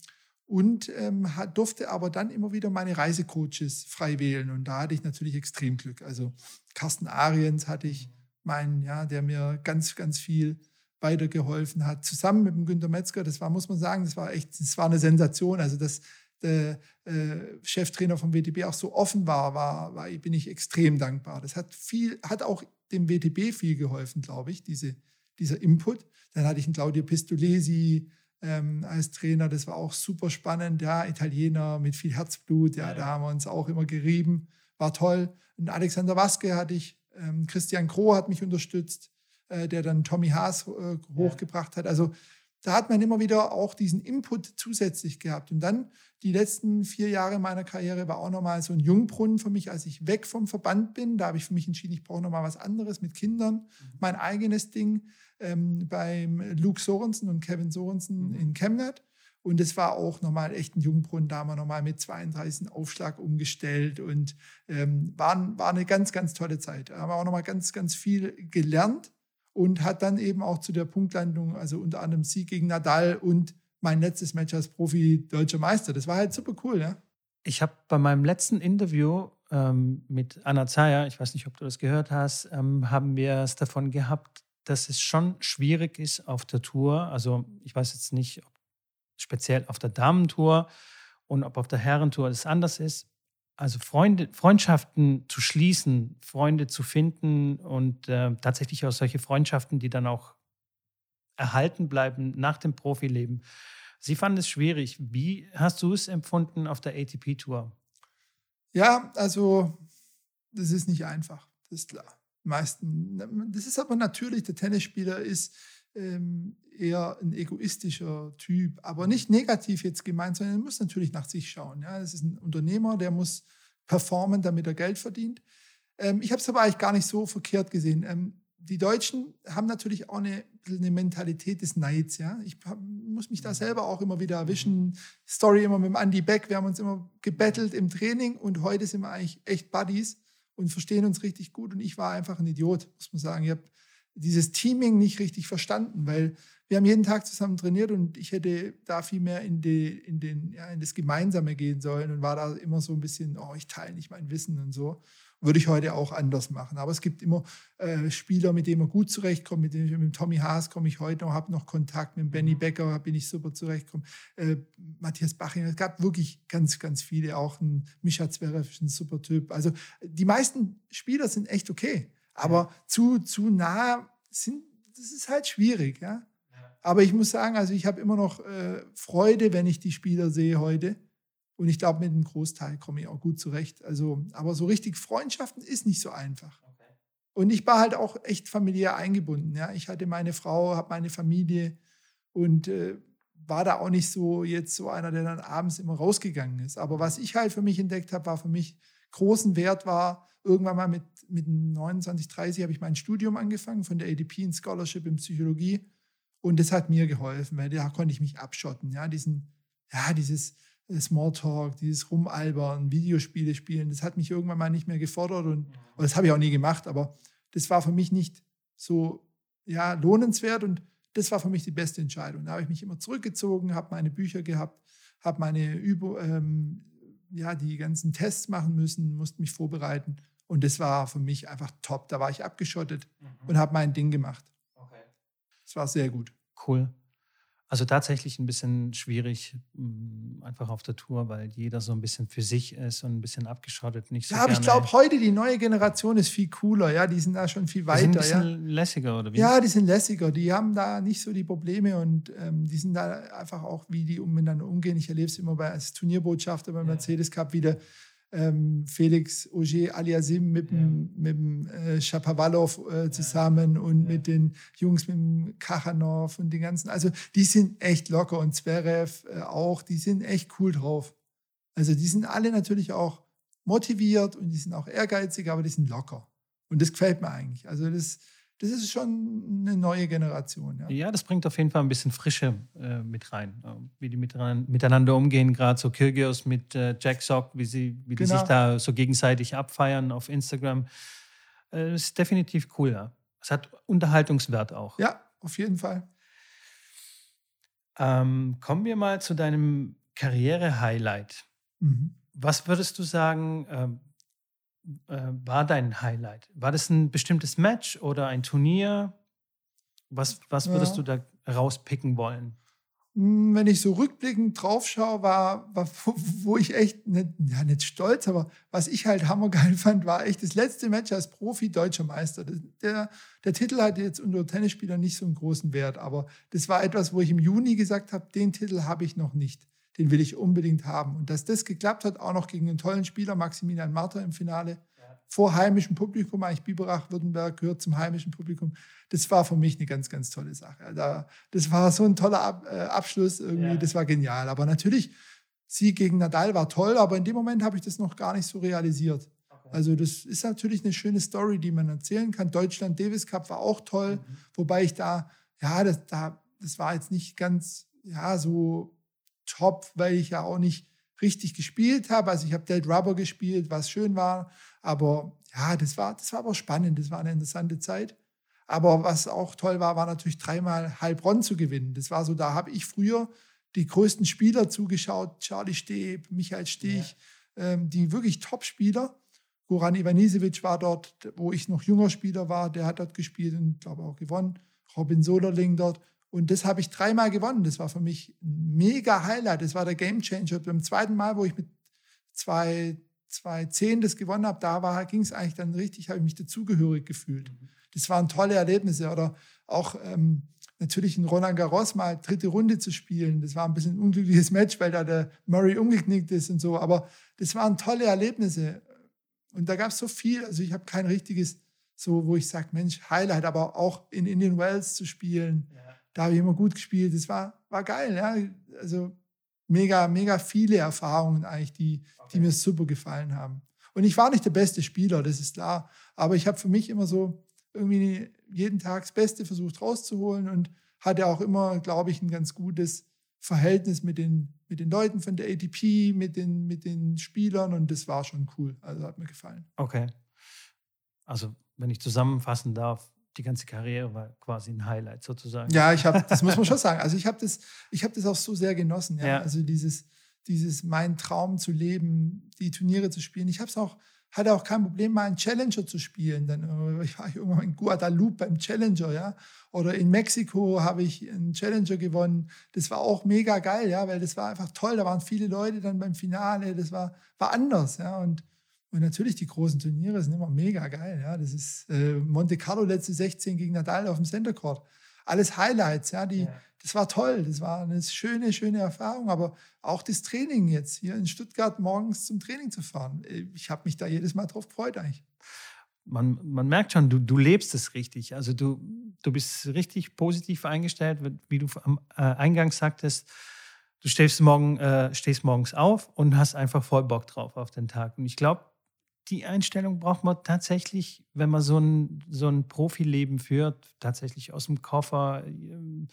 und ähm, durfte aber dann immer wieder meine Reisecoaches frei wählen. Und da hatte ich natürlich extrem Glück. Also Carsten Ariens hatte ich, meinen, ja, der mir ganz, ganz viel weitergeholfen hat, zusammen mit dem Günter Metzger. Das war, muss man sagen, das war echt, das war eine Sensation. Also, dass der äh, Cheftrainer vom WTB auch so offen war, war, war, bin ich extrem dankbar. Das hat viel, hat auch dem WTB viel geholfen, glaube ich, diese, dieser Input. Dann hatte ich einen Claudio Pistolesi, ähm, als Trainer. Das war auch super spannend. Ja, Italiener mit viel Herzblut. Ja, ja, da haben wir uns auch immer gerieben. War toll. Und Alexander Waske hatte ich. Ähm, Christian Kroh hat mich unterstützt, äh, der dann Tommy Haas äh, hochgebracht hat. Also da hat man immer wieder auch diesen Input zusätzlich gehabt. Und dann die letzten vier Jahre meiner Karriere war auch nochmal so ein Jungbrunnen für mich, als ich weg vom Verband bin. Da habe ich für mich entschieden, ich brauche nochmal was anderes mit Kindern, mhm. mein eigenes Ding ähm, beim Luke Sorensen und Kevin Sorensen mhm. in Chemnat. Und es war auch nochmal echt ein Jungbrunnen, da haben wir nochmal mit 32 Aufschlag umgestellt und ähm, war, war eine ganz, ganz tolle Zeit. Da haben wir auch nochmal ganz, ganz viel gelernt und hat dann eben auch zu der Punktlandung, also unter anderem Sieg gegen Nadal und mein letztes Match als Profi deutscher Meister. Das war halt super cool, ja. Ich habe bei meinem letzten Interview ähm, mit Anna Zeyer, ich weiß nicht, ob du das gehört hast, ähm, haben wir es davon gehabt, dass es schon schwierig ist auf der Tour. Also ich weiß jetzt nicht, ob speziell auf der Damentour und ob auf der Herrentour es anders ist. Also Freunde, Freundschaften zu schließen, Freunde zu finden und äh, tatsächlich auch solche Freundschaften, die dann auch erhalten bleiben nach dem Profileben. Sie fanden es schwierig. Wie hast du es empfunden auf der ATP-Tour? Ja, also das ist nicht einfach, das ist klar. Meisten, das ist aber natürlich, der Tennisspieler ist ähm, eher ein egoistischer Typ, aber nicht negativ jetzt gemeint, sondern er muss natürlich nach sich schauen. Ja, das ist ein Unternehmer, der muss performen, damit er Geld verdient. Ähm, ich habe es aber eigentlich gar nicht so verkehrt gesehen. Ähm, die Deutschen haben natürlich auch eine, eine Mentalität des Neids. Ja? Ich hab, muss mich da mhm. selber auch immer wieder erwischen. Mhm. Story immer mit dem Andy Beck. Wir haben uns immer gebettelt im Training und heute sind wir eigentlich echt Buddies und verstehen uns richtig gut. Und ich war einfach ein Idiot, muss man sagen. Ich habe dieses Teaming nicht richtig verstanden, weil wir haben jeden Tag zusammen trainiert und ich hätte da viel mehr in, die, in, den, ja, in das Gemeinsame gehen sollen und war da immer so ein bisschen, oh, ich teile nicht mein Wissen und so. Würde ich heute auch anders machen. Aber es gibt immer äh, Spieler, mit denen man gut zurechtkommt. Mit, dem, mit Tommy Haas komme ich heute noch, habe noch Kontakt. Mit Benny mhm. Becker bin ich super zurechtgekommen. Äh, Matthias Baching, es gab wirklich ganz, ganz viele. Auch ein Mischa Zverev, ein super Typ. Also die meisten Spieler sind echt okay. Aber zu, zu nah sind, das ist halt schwierig. Ja? Aber ich muss sagen, also ich habe immer noch äh, Freude, wenn ich die Spieler sehe heute. Und ich glaube, mit einem Großteil komme ich auch gut zurecht. Also, aber so richtig Freundschaften ist nicht so einfach. Okay. Und ich war halt auch echt familiär eingebunden. Ja? Ich hatte meine Frau, habe meine Familie und äh, war da auch nicht so jetzt so einer, der dann abends immer rausgegangen ist. Aber was ich halt für mich entdeckt habe, war für mich großen Wert war, irgendwann mal mit, mit 29, 30 habe ich mein Studium angefangen von der ADP in Scholarship in Psychologie. Und das hat mir geholfen, weil da konnte ich mich abschotten. Ja, diesen, ja, dieses Smalltalk, dieses Rumalbern, Videospiele spielen, das hat mich irgendwann mal nicht mehr gefordert und das habe ich auch nie gemacht, aber das war für mich nicht so ja, lohnenswert und das war für mich die beste Entscheidung. Da habe ich mich immer zurückgezogen, habe meine Bücher gehabt, habe meine Übung, ähm, ja, die ganzen Tests machen müssen, musste mich vorbereiten und das war für mich einfach top. Da war ich abgeschottet mhm. und habe mein Ding gemacht. Okay. Das war sehr gut. Cool. Also tatsächlich ein bisschen schwierig, mm, einfach auf der Tour, weil jeder so ein bisschen für sich ist und ein bisschen abgeschottet. Nicht so ja, aber ich glaube, heute die neue Generation ist viel cooler. Ja, die sind da schon viel weiter. Die sind ein bisschen ja. lässiger, oder wie? Ja, die sind lässiger. Die haben da nicht so die Probleme und ähm, die sind da einfach auch, wie die miteinander umgehen. Ich erlebe es immer bei, als Turnierbotschafter beim ja. Mercedes Cup wieder ähm, Felix Auger Aliasim mit dem, ja. mit dem äh, Shapovalov äh, zusammen ja. und ja. mit den Jungs mit dem Kachanov und den ganzen. Also die sind echt locker und Zverev äh, auch, die sind echt cool drauf. Also die sind alle natürlich auch motiviert und die sind auch ehrgeizig, aber die sind locker. Und das gefällt mir eigentlich. Also das, das ist schon eine neue Generation. Ja, ja das bringt auf jeden Fall ein bisschen Frische äh, mit rein, äh, wie die miteinander umgehen, gerade so Kyrgios mit äh, Jack Sock, wie, sie, wie genau. die sich da so gegenseitig abfeiern auf Instagram. Äh, das ist definitiv cool, ja. Es hat Unterhaltungswert auch. Ja, auf jeden Fall. Ähm, kommen wir mal zu deinem Karriere-Highlight. Mhm. Was würdest du sagen, ähm, äh, war dein Highlight? War das ein bestimmtes Match oder ein Turnier? Was, was würdest ja. du da rauspicken wollen? Hm, wenn ich so rückblickend drauf schaue, war, war wo ich echt nicht, ja, nicht stolz, aber was ich halt hammergeil fand, war echt das letzte Match als Profi deutscher Meister. Der, der Titel hat jetzt unter Tennisspielern nicht so einen großen Wert, aber das war etwas, wo ich im Juni gesagt habe, den Titel habe ich noch nicht den will ich unbedingt haben. Und dass das geklappt hat, auch noch gegen einen tollen Spieler, Maximilian Marter im Finale, vor heimischem Publikum, eigentlich Biberach, Württemberg gehört zum heimischen Publikum, das war für mich eine ganz, ganz tolle Sache. Da, das war so ein toller Ab, äh, Abschluss irgendwie, ja. das war genial. Aber natürlich, Sieg gegen Nadal war toll, aber in dem Moment habe ich das noch gar nicht so realisiert. Okay. Also das ist natürlich eine schöne Story, die man erzählen kann. Deutschland Davis Cup war auch toll, mhm. wobei ich da, ja, das, da, das war jetzt nicht ganz, ja, so top, weil ich ja auch nicht richtig gespielt habe. Also ich habe Dead Rubber gespielt, was schön war. Aber ja, das war, das war aber spannend. Das war eine interessante Zeit. Aber was auch toll war, war natürlich dreimal Heilbronn zu gewinnen. Das war so, da habe ich früher die größten Spieler zugeschaut. Charlie Steb, Michael Stich, ja. ähm, die wirklich Top-Spieler. Goran Ivanisevic war dort, wo ich noch junger Spieler war. Der hat dort gespielt und glaube auch gewonnen. Robin Soderling dort. Und das habe ich dreimal gewonnen. Das war für mich ein mega Highlight. Das war der Game Changer. Beim zweiten Mal, wo ich mit 2-2 2010 das gewonnen habe, da ging es eigentlich dann richtig, habe ich mich dazugehörig gefühlt. Mhm. Das waren tolle Erlebnisse. Oder auch ähm, natürlich in Roland Garros mal dritte Runde zu spielen. Das war ein bisschen ein unglückliches Match, weil da der Murray umgeknickt ist und so. Aber das waren tolle Erlebnisse. Und da gab es so viel. Also ich habe kein richtiges, so wo ich sage, Mensch, Highlight, aber auch in Indian Wells zu spielen. Ja. Da habe ich immer gut gespielt. Das war, war geil. Ja? Also mega, mega viele Erfahrungen eigentlich, die, okay. die mir super gefallen haben. Und ich war nicht der beste Spieler, das ist klar. Aber ich habe für mich immer so irgendwie jeden Tag das Beste versucht rauszuholen und hatte auch immer, glaube ich, ein ganz gutes Verhältnis mit den, mit den Leuten von der ATP, mit den, mit den Spielern und das war schon cool. Also hat mir gefallen. Okay. Also, wenn ich zusammenfassen darf, die ganze Karriere war quasi ein Highlight sozusagen. Ja, ich habe, das muss man schon sagen. Also ich habe das, ich habe das auch so sehr genossen. Ja? ja. Also dieses, dieses mein Traum zu leben, die Turniere zu spielen. Ich habe es auch hatte auch kein Problem, mal einen Challenger zu spielen. Dann äh, ich war irgendwann in Guadalupe beim Challenger, ja. Oder in Mexiko habe ich einen Challenger gewonnen. Das war auch mega geil, ja, weil das war einfach toll. Da waren viele Leute dann beim Finale. Das war, war anders, ja. Und, und natürlich die großen Turniere sind immer mega geil, ja. Das ist äh, Monte Carlo letzte 16 gegen Nadal auf dem Center Court. Alles Highlights, ja. Die, ja das war toll, das war eine schöne, schöne Erfahrung. Aber auch das Training jetzt hier in Stuttgart morgens zum Training zu fahren, äh, ich habe mich da jedes Mal drauf gefreut eigentlich. Man, man merkt schon, du, du lebst es richtig. Also du, du bist richtig positiv eingestellt, wie du am äh, Eingang sagtest. Du stehst, morgen, äh, stehst morgens auf und hast einfach voll Bock drauf auf den Tag. Und ich glaube, die Einstellung braucht man tatsächlich, wenn man so ein, so ein Profileben führt, tatsächlich aus dem Koffer. Äh,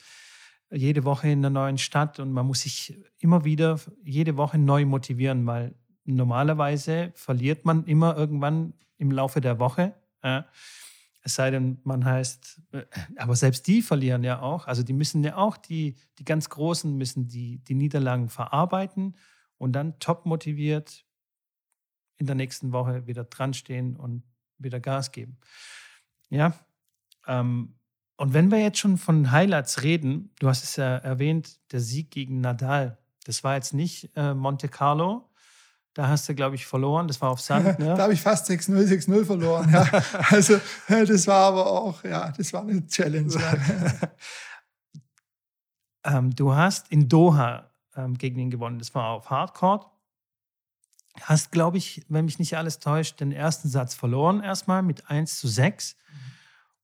jede Woche in einer neuen Stadt und man muss sich immer wieder jede Woche neu motivieren, weil normalerweise verliert man immer irgendwann im Laufe der Woche. Ja. Es sei denn, man heißt, äh, aber selbst die verlieren ja auch. Also die müssen ja auch, die, die ganz Großen müssen die, die Niederlagen verarbeiten und dann top motiviert in der nächsten Woche wieder dran stehen und wieder Gas geben. Ja, ähm, und wenn wir jetzt schon von Highlights reden, du hast es ja erwähnt, der Sieg gegen Nadal. Das war jetzt nicht äh, Monte Carlo. Da hast du, glaube ich, verloren. Das war auf Sand. Ne? da habe ich fast 6-0, 6-0 verloren. Ja. also, das war aber auch, ja, das war eine Challenge. Ähm, du hast in Doha ähm, gegen ihn gewonnen. Das war auf Hardcourt. Hast, glaube ich, wenn mich nicht alles täuscht, den ersten Satz verloren erstmal mit 1 zu 6.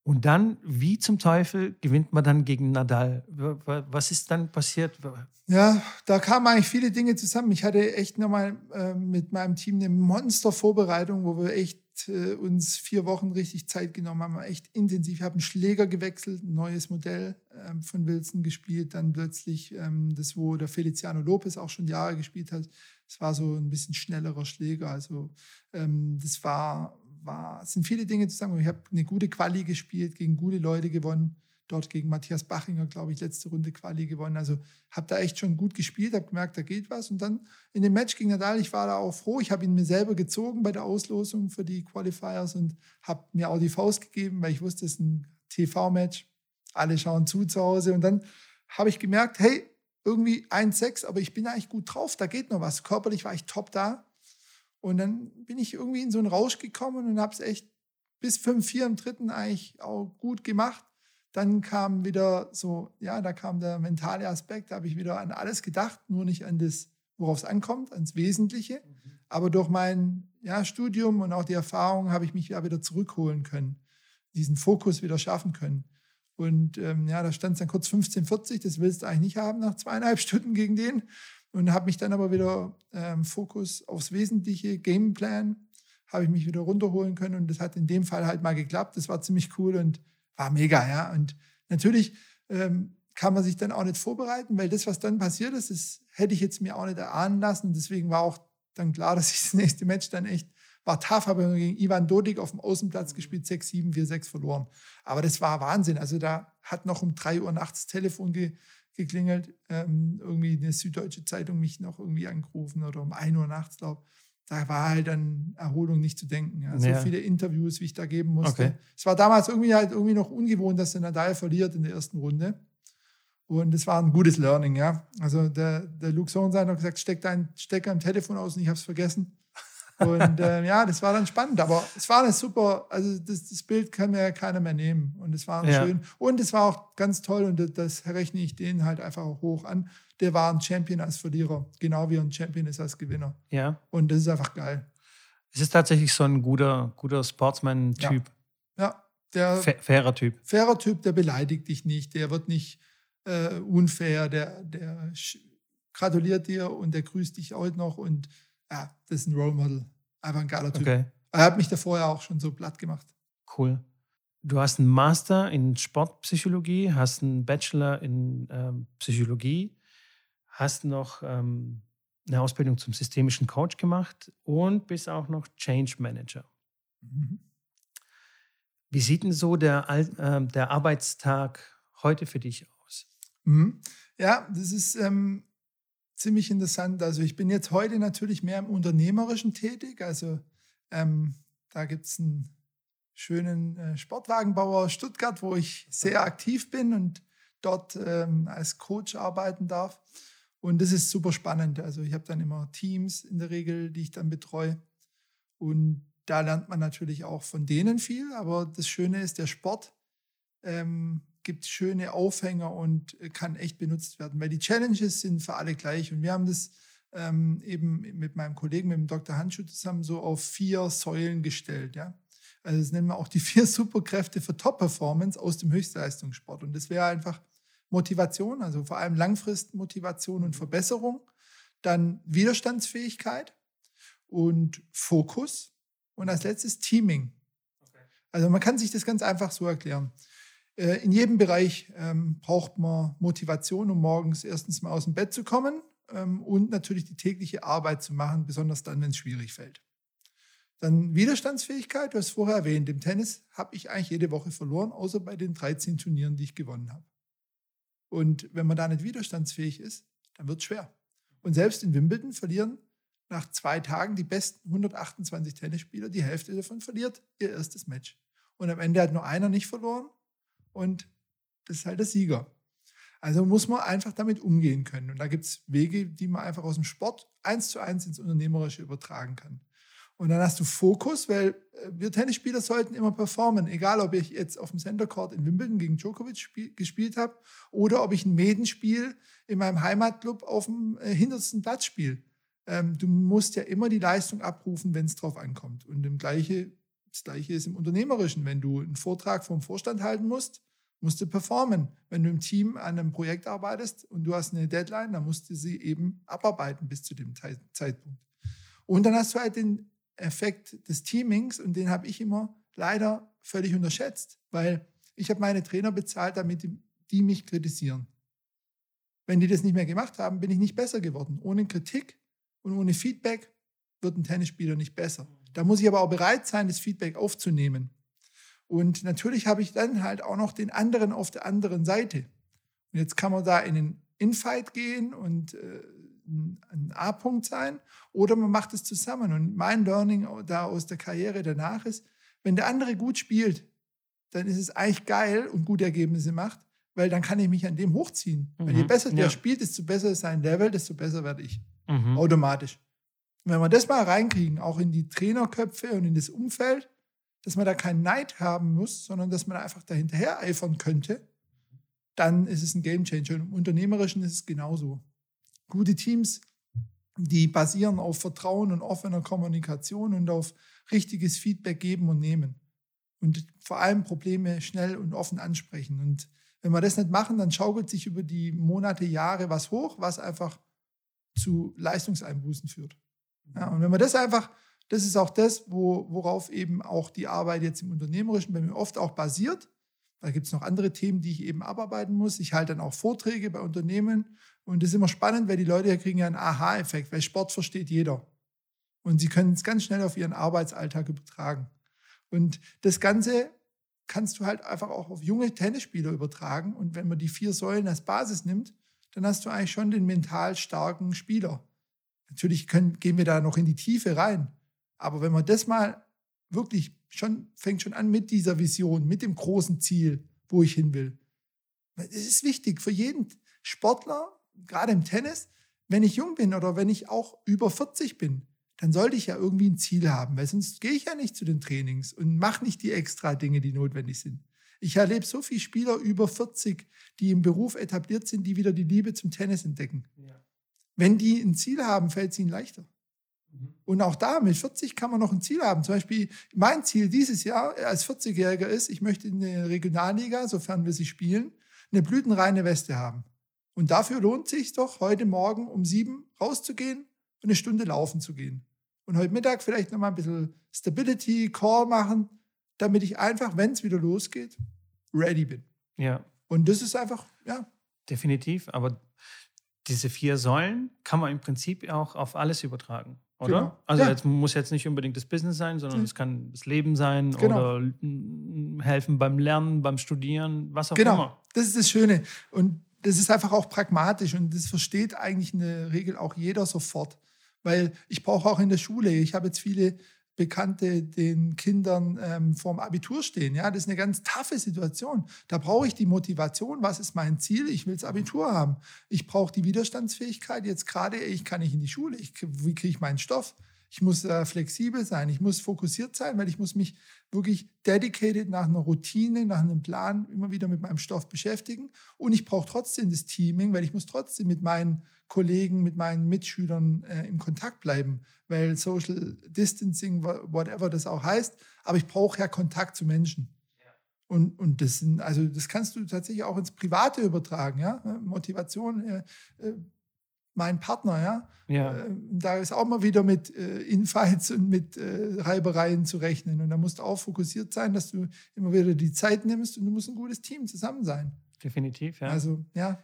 Und dann, wie zum Teufel, gewinnt man dann gegen Nadal? Was ist dann passiert? Ja, da kamen eigentlich viele Dinge zusammen. Ich hatte echt nochmal äh, mit meinem Team eine Monster-Vorbereitung, wo wir echt äh, uns vier Wochen richtig Zeit genommen haben, echt intensiv. Ich habe einen Schläger gewechselt, ein neues Modell ähm, von Wilson gespielt, dann plötzlich ähm, das, wo der Feliciano Lopez auch schon Jahre gespielt hat. Das war so ein bisschen schnellerer Schläger. Also ähm, das war war, es sind viele Dinge zusammen. Ich habe eine gute Quali gespielt, gegen gute Leute gewonnen. Dort gegen Matthias Bachinger, glaube ich, letzte Runde Quali gewonnen. Also habe da echt schon gut gespielt, habe gemerkt, da geht was. Und dann in dem Match gegen Nadal, ich war da auch froh. Ich habe ihn mir selber gezogen bei der Auslosung für die Qualifiers und habe mir auch die Faust gegeben, weil ich wusste, es ist ein TV-Match. Alle schauen zu zu Hause. Und dann habe ich gemerkt, hey, irgendwie 1-6, aber ich bin eigentlich gut drauf, da geht noch was. Körperlich war ich top da. Und dann bin ich irgendwie in so einen Rausch gekommen und habe es echt bis 5-4 im dritten eigentlich auch gut gemacht. Dann kam wieder so, ja, da kam der mentale Aspekt, da habe ich wieder an alles gedacht, nur nicht an das, worauf es ankommt, ans Wesentliche. Mhm. Aber durch mein ja, Studium und auch die Erfahrung habe ich mich ja wieder zurückholen können, diesen Fokus wieder schaffen können. Und ähm, ja, da stand es dann kurz 15,40, das willst du eigentlich nicht haben nach zweieinhalb Stunden gegen den und habe mich dann aber wieder ähm, Fokus aufs Wesentliche, Gameplan, habe ich mich wieder runterholen können und das hat in dem Fall halt mal geklappt. Das war ziemlich cool und war mega, ja. Und natürlich ähm, kann man sich dann auch nicht vorbereiten, weil das, was dann passiert ist, das hätte ich jetzt mir auch nicht erahnen lassen. Deswegen war auch dann klar, dass ich das nächste Match dann echt war tough, habe gegen Ivan Dodik auf dem Außenplatz gespielt, 6-7, 4-6 verloren. Aber das war Wahnsinn. Also da hat noch um 3 Uhr nachts Telefon ge geklingelt, ähm, irgendwie eine süddeutsche Zeitung mich noch irgendwie angerufen oder um 1 Uhr nachts, glaube da war halt an Erholung nicht zu denken. Ja. So ja. viele Interviews, wie ich da geben musste. Okay. Es war damals irgendwie halt irgendwie noch ungewohnt, dass der Nadal verliert in der ersten Runde. Und es war ein gutes Learning, ja. Also der, der Luke Sohn hat noch gesagt, steck deinen Stecker im Telefon aus und ich habe es vergessen. Und äh, ja, das war dann spannend. Aber es war eine super, also das, das Bild kann mir ja keiner mehr nehmen. Und es war ja. schön. Und es war auch ganz toll und das, das rechne ich denen halt einfach auch hoch an. Der war ein Champion als Verlierer, genau wie ein Champion ist als Gewinner. Ja. Und das ist einfach geil. Es ist tatsächlich so ein guter, guter Sportsman-Typ. Ja. ja. Der fairer Typ. Fairer Typ, der beleidigt dich nicht, der wird nicht äh, unfair, der, der gratuliert dir und der grüßt dich auch noch und ja, das ist ein Role Model. Einfach ein geiler Typ. Okay. Er hat mich da vorher auch schon so platt gemacht. Cool. Du hast einen Master in Sportpsychologie, hast einen Bachelor in ähm, Psychologie, hast noch ähm, eine Ausbildung zum systemischen Coach gemacht und bist auch noch Change Manager. Mhm. Wie sieht denn so der, äh, der Arbeitstag heute für dich aus? Mhm. Ja, das ist ähm, ziemlich interessant. Also ich bin jetzt heute natürlich mehr im Unternehmerischen tätig. Also ähm, da gibt es einen schönen äh, Sportwagenbauer Stuttgart, wo ich sehr aktiv bin und dort ähm, als Coach arbeiten darf. Und das ist super spannend. Also ich habe dann immer Teams in der Regel, die ich dann betreue. Und da lernt man natürlich auch von denen viel. Aber das Schöne ist, der Sport ähm, gibt schöne Aufhänger und äh, kann echt benutzt werden, weil die Challenges sind für alle gleich. Und wir haben das ähm, eben mit meinem Kollegen, mit dem Dr. Handschuh zusammen so auf vier Säulen gestellt. Ja? Also das nennen wir auch die vier Superkräfte für Top-Performance aus dem Höchstleistungssport. Und das wäre einfach Motivation, also vor allem Langfristmotivation und Verbesserung, dann Widerstandsfähigkeit und Fokus und als letztes Teaming. Also man kann sich das ganz einfach so erklären. Äh, in jedem Bereich ähm, braucht man Motivation, um morgens erstens mal aus dem Bett zu kommen ähm, und natürlich die tägliche Arbeit zu machen, besonders dann, wenn es schwierig fällt. Dann Widerstandsfähigkeit, du hast vorher erwähnt, im Tennis habe ich eigentlich jede Woche verloren, außer bei den 13 Turnieren, die ich gewonnen habe. Und wenn man da nicht widerstandsfähig ist, dann wird es schwer. Und selbst in Wimbledon verlieren nach zwei Tagen die besten 128 Tennisspieler, die Hälfte davon verliert ihr erstes Match. Und am Ende hat nur einer nicht verloren und das ist halt der Sieger. Also muss man einfach damit umgehen können. Und da gibt es Wege, die man einfach aus dem Sport eins zu eins ins Unternehmerische übertragen kann. Und dann hast du Fokus, weil äh, wir Tennisspieler sollten immer performen, egal ob ich jetzt auf dem Center Court in Wimbledon gegen Djokovic spiel, gespielt habe oder ob ich ein Medenspiel in meinem Heimatclub auf dem äh, hintersten Platz spiele. Ähm, du musst ja immer die Leistung abrufen, wenn es drauf ankommt. Und im Gleiche, das Gleiche ist im Unternehmerischen. Wenn du einen Vortrag vom Vorstand halten musst, musst du performen. Wenn du im Team an einem Projekt arbeitest und du hast eine Deadline, dann musst du sie eben abarbeiten bis zu dem Zeitpunkt. Und dann hast du halt den Effekt des Teamings und den habe ich immer leider völlig unterschätzt, weil ich habe meine Trainer bezahlt, damit die mich kritisieren. Wenn die das nicht mehr gemacht haben, bin ich nicht besser geworden. Ohne Kritik und ohne Feedback wird ein Tennisspieler nicht besser. Da muss ich aber auch bereit sein, das Feedback aufzunehmen. Und natürlich habe ich dann halt auch noch den anderen auf der anderen Seite. Und jetzt kann man da in den Infight gehen und äh, ein A-Punkt sein oder man macht es zusammen. Und mein Learning da aus der Karriere danach ist, wenn der andere gut spielt, dann ist es eigentlich geil und gute Ergebnisse macht, weil dann kann ich mich an dem hochziehen. Mhm. Weil je besser der ja. spielt, desto besser ist sein Level, desto besser werde ich. Mhm. Automatisch. Und wenn wir das mal reinkriegen, auch in die Trainerköpfe und in das Umfeld, dass man da keinen Neid haben muss, sondern dass man einfach dahinterher eifern könnte, dann ist es ein Gamechanger. Und im Unternehmerischen ist es genauso. Gute Teams, die basieren auf Vertrauen und offener Kommunikation und auf richtiges Feedback geben und nehmen. Und vor allem Probleme schnell und offen ansprechen. Und wenn wir das nicht machen, dann schaukelt sich über die Monate, Jahre was hoch, was einfach zu Leistungseinbußen führt. Ja, und wenn wir das einfach das ist auch das, wo, worauf eben auch die Arbeit jetzt im Unternehmerischen bei mir oft auch basiert. Da gibt es noch andere Themen, die ich eben abarbeiten muss. Ich halte dann auch Vorträge bei Unternehmen. Und das ist immer spannend, weil die Leute hier kriegen ja einen Aha-Effekt, weil Sport versteht jeder. Und sie können es ganz schnell auf ihren Arbeitsalltag übertragen. Und das Ganze kannst du halt einfach auch auf junge Tennisspieler übertragen. Und wenn man die vier Säulen als Basis nimmt, dann hast du eigentlich schon den mental starken Spieler. Natürlich können, gehen wir da noch in die Tiefe rein. Aber wenn man das mal wirklich schon, fängt schon an mit dieser Vision, mit dem großen Ziel, wo ich hin will. Es ist wichtig für jeden Sportler, gerade im Tennis, wenn ich jung bin oder wenn ich auch über 40 bin, dann sollte ich ja irgendwie ein Ziel haben, weil sonst gehe ich ja nicht zu den Trainings und mache nicht die extra Dinge, die notwendig sind. Ich erlebe so viele Spieler über 40, die im Beruf etabliert sind, die wieder die Liebe zum Tennis entdecken. Ja. Wenn die ein Ziel haben, fällt es ihnen leichter. Mhm. Und auch da, mit 40 kann man noch ein Ziel haben. Zum Beispiel, mein Ziel dieses Jahr als 40-Jähriger ist, ich möchte in der Regionalliga, sofern wir sie spielen, eine blütenreine Weste haben. Und dafür lohnt sich doch, heute Morgen um sieben rauszugehen und eine Stunde laufen zu gehen. Und heute Mittag vielleicht nochmal ein bisschen Stability, Call machen, damit ich einfach, wenn es wieder losgeht, ready bin. Ja. Und das ist einfach, ja. Definitiv, aber diese vier Säulen kann man im Prinzip auch auf alles übertragen, oder? Genau. Also ja. jetzt muss jetzt nicht unbedingt das Business sein, sondern es kann das Leben sein genau. oder helfen beim Lernen, beim Studieren, was auch genau. immer. Genau, das ist das Schöne. Und das ist einfach auch pragmatisch und das versteht eigentlich in der Regel auch jeder sofort. Weil ich brauche auch in der Schule, ich habe jetzt viele Bekannte den Kindern ähm, vorm Abitur stehen. Ja, das ist eine ganz taffe Situation. Da brauche ich die Motivation. Was ist mein Ziel? Ich will das Abitur haben. Ich brauche die Widerstandsfähigkeit. Jetzt gerade, ich kann nicht in die Schule. Ich, wie kriege ich meinen Stoff? Ich muss äh, flexibel sein. Ich muss fokussiert sein, weil ich muss mich wirklich dedicated nach einer Routine, nach einem Plan immer wieder mit meinem Stoff beschäftigen. Und ich brauche trotzdem das Teaming, weil ich muss trotzdem mit meinen Kollegen, mit meinen Mitschülern äh, im Kontakt bleiben, weil Social Distancing, whatever das auch heißt, aber ich brauche ja Kontakt zu Menschen. Und, und das sind, also das kannst du tatsächlich auch ins Private übertragen, ja. Motivation, äh, äh, mein Partner, ja. ja. Äh, da ist auch mal wieder mit äh, Infights und mit äh, Reibereien zu rechnen. Und da musst du auch fokussiert sein, dass du immer wieder die Zeit nimmst und du musst ein gutes Team zusammen sein. Definitiv, ja. Also, ja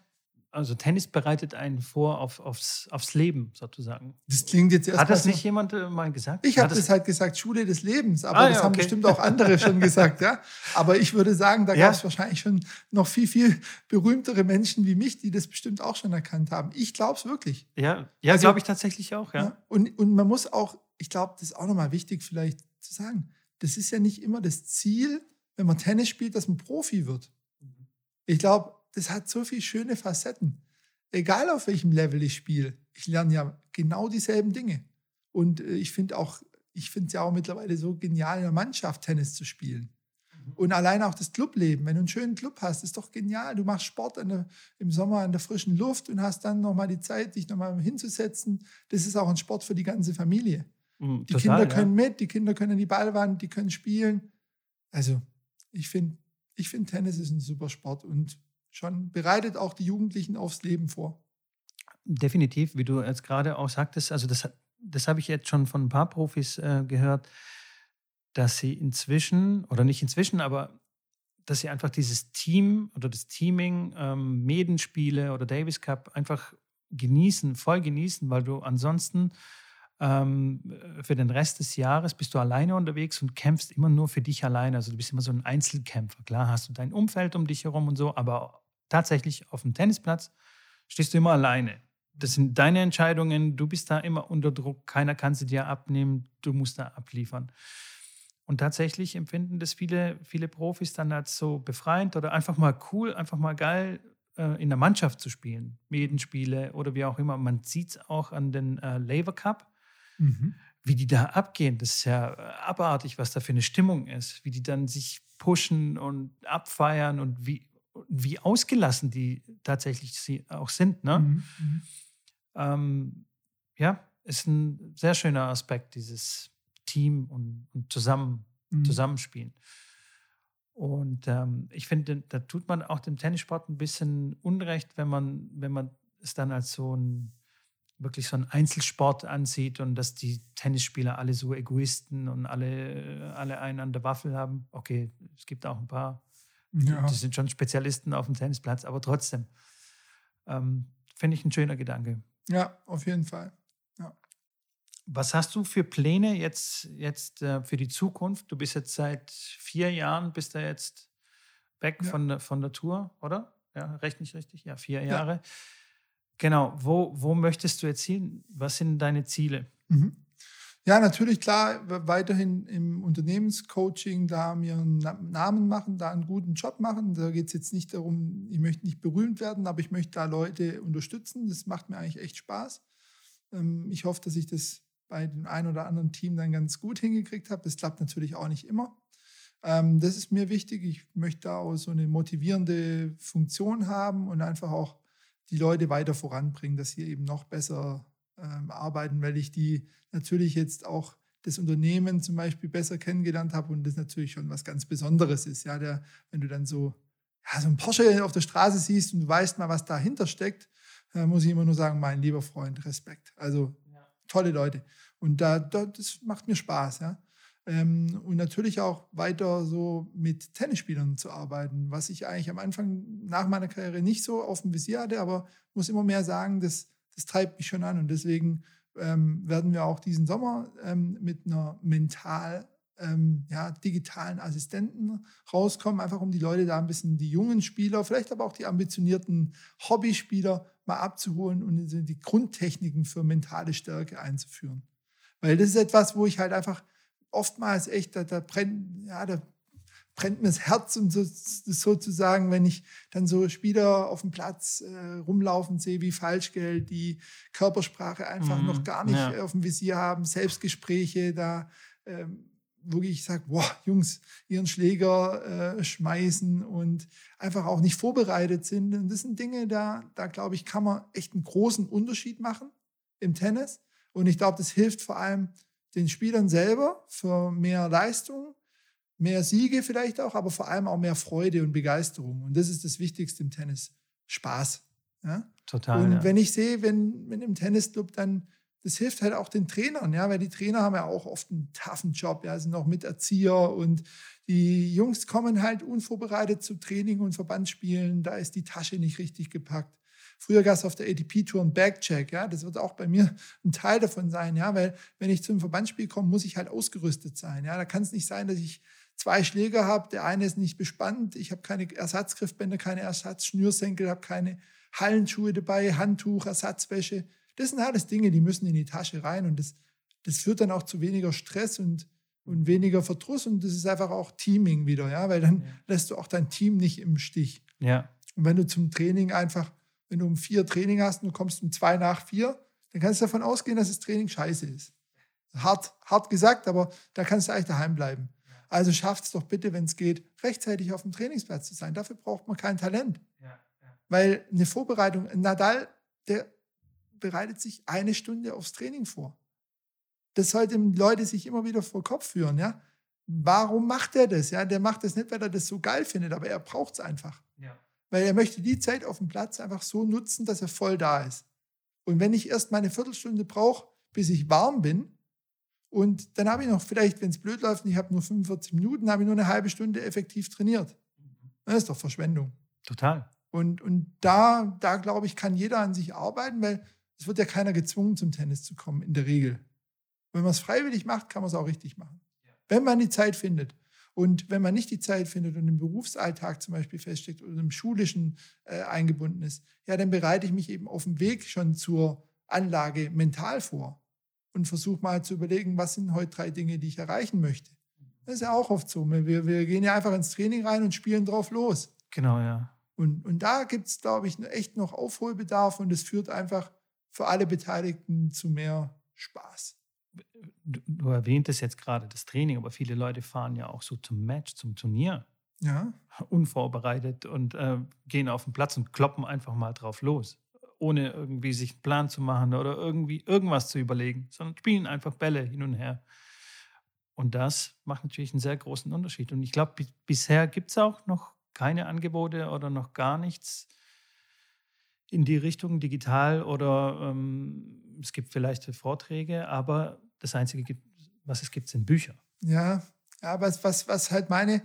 also Tennis bereitet einen vor auf, aufs, aufs Leben sozusagen. Das klingt jetzt erst Hat das nicht jemand äh, mal gesagt? Ich habe das, das halt gesagt, Schule des Lebens, aber ah, das ja, haben bestimmt auch andere schon gesagt, ja. Aber ich würde sagen, da ja. gab es wahrscheinlich schon noch viel, viel berühmtere Menschen wie mich, die das bestimmt auch schon erkannt haben. Ich glaube es wirklich. Ja, ja also, glaube ich tatsächlich auch, ja. ja. Und, und man muss auch, ich glaube, das ist auch nochmal wichtig vielleicht zu sagen, das ist ja nicht immer das Ziel, wenn man Tennis spielt, dass man Profi wird. Mhm. Ich glaube, das hat so viele schöne Facetten. Egal auf welchem Level ich spiele, ich lerne ja genau dieselben Dinge. Und äh, ich finde auch, ich finde es ja auch mittlerweile so genial, in der Mannschaft Tennis zu spielen. Mhm. Und allein auch das Clubleben, wenn du einen schönen Club hast, ist doch genial. Du machst Sport der, im Sommer in der frischen Luft und hast dann nochmal die Zeit, dich nochmal hinzusetzen. Das ist auch ein Sport für die ganze Familie. Mhm, die total, Kinder können ja. mit, die Kinder können in die Ballwand, die können spielen. Also ich finde, ich find, Tennis ist ein super Sport und schon bereitet auch die Jugendlichen aufs Leben vor. Definitiv, wie du jetzt gerade auch sagtest, also das, das habe ich jetzt schon von ein paar Profis äh, gehört, dass sie inzwischen, oder nicht inzwischen, aber dass sie einfach dieses Team oder das Teaming, ähm, Medenspiele oder Davis Cup einfach genießen, voll genießen, weil du ansonsten ähm, für den Rest des Jahres bist du alleine unterwegs und kämpfst immer nur für dich alleine. Also du bist immer so ein Einzelkämpfer. Klar hast du dein Umfeld um dich herum und so, aber tatsächlich auf dem Tennisplatz stehst du immer alleine. Das sind deine Entscheidungen, du bist da immer unter Druck, keiner kann sie dir abnehmen, du musst da abliefern. Und tatsächlich empfinden das viele, viele Profis dann als so befreiend oder einfach mal cool, einfach mal geil, äh, in der Mannschaft zu spielen. Medenspiele oder wie auch immer. Man sieht es auch an den äh, Labour Cup, mhm. wie die da abgehen. Das ist ja abartig, was da für eine Stimmung ist, wie die dann sich pushen und abfeiern und wie, wie ausgelassen die tatsächlich auch sind. Ne? Mhm, mhm. Ähm, ja, ist ein sehr schöner Aspekt, dieses Team und, und zusammen, mhm. Zusammenspielen. Und ähm, ich finde, da tut man auch dem Tennissport ein bisschen Unrecht, wenn man, wenn man es dann als so ein wirklich so ein Einzelsport ansieht und dass die Tennisspieler alle so Egoisten und alle, alle einen an der Waffel haben. Okay, es gibt auch ein paar ja. Die sind schon Spezialisten auf dem Tennisplatz, aber trotzdem ähm, finde ich ein schöner Gedanke. Ja, auf jeden Fall. Ja. Was hast du für Pläne jetzt, jetzt äh, für die Zukunft? Du bist jetzt seit vier Jahren, bist du jetzt weg ja. von, der, von der Tour, oder? Ja, recht nicht richtig? Ja, vier Jahre. Ja. Genau. Wo, wo möchtest du jetzt hin? Was sind deine Ziele? Mhm. Ja, natürlich, klar, weiterhin im Unternehmenscoaching da mir einen Namen machen, da einen guten Job machen. Da geht es jetzt nicht darum, ich möchte nicht berühmt werden, aber ich möchte da Leute unterstützen. Das macht mir eigentlich echt Spaß. Ähm, ich hoffe, dass ich das bei dem einen oder anderen Team dann ganz gut hingekriegt habe. Das klappt natürlich auch nicht immer. Ähm, das ist mir wichtig. Ich möchte auch so eine motivierende Funktion haben und einfach auch die Leute weiter voranbringen, dass sie eben noch besser ähm, arbeiten, weil ich die natürlich jetzt auch das Unternehmen zum Beispiel besser kennengelernt habe und das natürlich schon was ganz Besonderes ist. Ja, der, wenn du dann so, ja, so ein Porsche auf der Straße siehst und du weißt mal, was dahinter steckt, äh, muss ich immer nur sagen, mein lieber Freund, Respekt. Also ja. tolle Leute. Und da, da, das macht mir Spaß, ja. Ähm, und natürlich auch weiter so mit Tennisspielern zu arbeiten, was ich eigentlich am Anfang nach meiner Karriere nicht so auf dem Visier hatte, aber muss immer mehr sagen, das, das treibt mich schon an. Und deswegen ähm, werden wir auch diesen Sommer ähm, mit einer mental ähm, ja, digitalen Assistenten rauskommen, einfach um die Leute da ein bisschen, die jungen Spieler, vielleicht aber auch die ambitionierten Hobbyspieler mal abzuholen und die Grundtechniken für mentale Stärke einzuführen. Weil das ist etwas, wo ich halt einfach oftmals echt, da, da brennt, ja, da brennt mir das Herz und so, sozusagen, wenn ich dann so Spieler auf dem Platz äh, rumlaufen sehe wie Falschgeld, die Körpersprache einfach mm, noch gar nicht ja. auf dem Visier haben, Selbstgespräche da, ähm, wo ich sage, boah, Jungs, ihren Schläger äh, schmeißen und einfach auch nicht vorbereitet sind. Und das sind Dinge, da, da glaube ich, kann man echt einen großen Unterschied machen im Tennis. Und ich glaube, das hilft vor allem den Spielern selber für mehr Leistung, mehr Siege vielleicht auch, aber vor allem auch mehr Freude und Begeisterung. Und das ist das Wichtigste im Tennis. Spaß. Ja? Total. Und ja. wenn ich sehe, wenn, wenn im Tennisclub dann, das hilft halt auch den Trainern, ja, weil die Trainer haben ja auch oft einen toughen Job, ja, sind auch Miterzieher und die Jungs kommen halt unvorbereitet zu Training und Verbandsspielen, da ist die Tasche nicht richtig gepackt. Früher gab es auf der ATP-Tour einen Backcheck, ja, das wird auch bei mir ein Teil davon sein, ja, weil wenn ich zum Verbandsspiel komme, muss ich halt ausgerüstet sein, ja, da kann es nicht sein, dass ich zwei Schläger habe, der eine ist nicht bespannt, ich habe keine Ersatzgriffbänder, keine Ersatzschnürsenkel, habe keine Hallenschuhe dabei, Handtuch, Ersatzwäsche. Das sind alles Dinge, die müssen in die Tasche rein und das, das führt dann auch zu weniger Stress und, und weniger Verdruss und das ist einfach auch Teaming wieder, ja, weil dann ja. lässt du auch dein Team nicht im Stich. Ja. Und wenn du zum Training einfach wenn du um vier Training hast und du kommst um zwei nach vier, dann kannst du davon ausgehen, dass das Training scheiße ist. Hart, hart gesagt, aber da kannst du eigentlich daheim bleiben. Also schafft es doch bitte, wenn es geht, rechtzeitig auf dem Trainingsplatz zu sein. Dafür braucht man kein Talent. Ja, ja. Weil eine Vorbereitung, Nadal, der bereitet sich eine Stunde aufs Training vor. Das sollten Leute sich immer wieder vor Kopf führen. Ja? Warum macht er das? Ja? Der macht das nicht, weil er das so geil findet, aber er braucht es einfach. Ja weil er möchte die Zeit auf dem Platz einfach so nutzen, dass er voll da ist. Und wenn ich erst meine Viertelstunde brauche, bis ich warm bin, und dann habe ich noch vielleicht, wenn es blöd läuft, und ich habe nur 45 Minuten, habe ich nur eine halbe Stunde effektiv trainiert. Das ist doch Verschwendung. Total. Und, und da, da glaube ich, kann jeder an sich arbeiten, weil es wird ja keiner gezwungen, zum Tennis zu kommen, in der Regel. Wenn man es freiwillig macht, kann man es auch richtig machen. Ja. Wenn man die Zeit findet. Und wenn man nicht die Zeit findet und im Berufsalltag zum Beispiel feststeckt oder im schulischen äh, eingebunden ist, ja, dann bereite ich mich eben auf dem Weg schon zur Anlage mental vor und versuche mal zu überlegen, was sind heute drei Dinge, die ich erreichen möchte. Das ist ja auch oft so. Wir, wir gehen ja einfach ins Training rein und spielen drauf los. Genau, ja. Und, und da gibt es, glaube ich, echt noch Aufholbedarf und es führt einfach für alle Beteiligten zu mehr Spaß du, du erwähntest jetzt gerade das Training, aber viele Leute fahren ja auch so zum Match, zum Turnier. Ja. Unvorbereitet und äh, gehen auf den Platz und kloppen einfach mal drauf los. Ohne irgendwie sich einen Plan zu machen oder irgendwie irgendwas zu überlegen, sondern spielen einfach Bälle hin und her. Und das macht natürlich einen sehr großen Unterschied. Und ich glaube, bisher gibt es auch noch keine Angebote oder noch gar nichts in die Richtung digital oder ähm, es gibt vielleicht Vorträge, aber das Einzige, was es gibt, sind Bücher. Ja, aber was, was halt meine,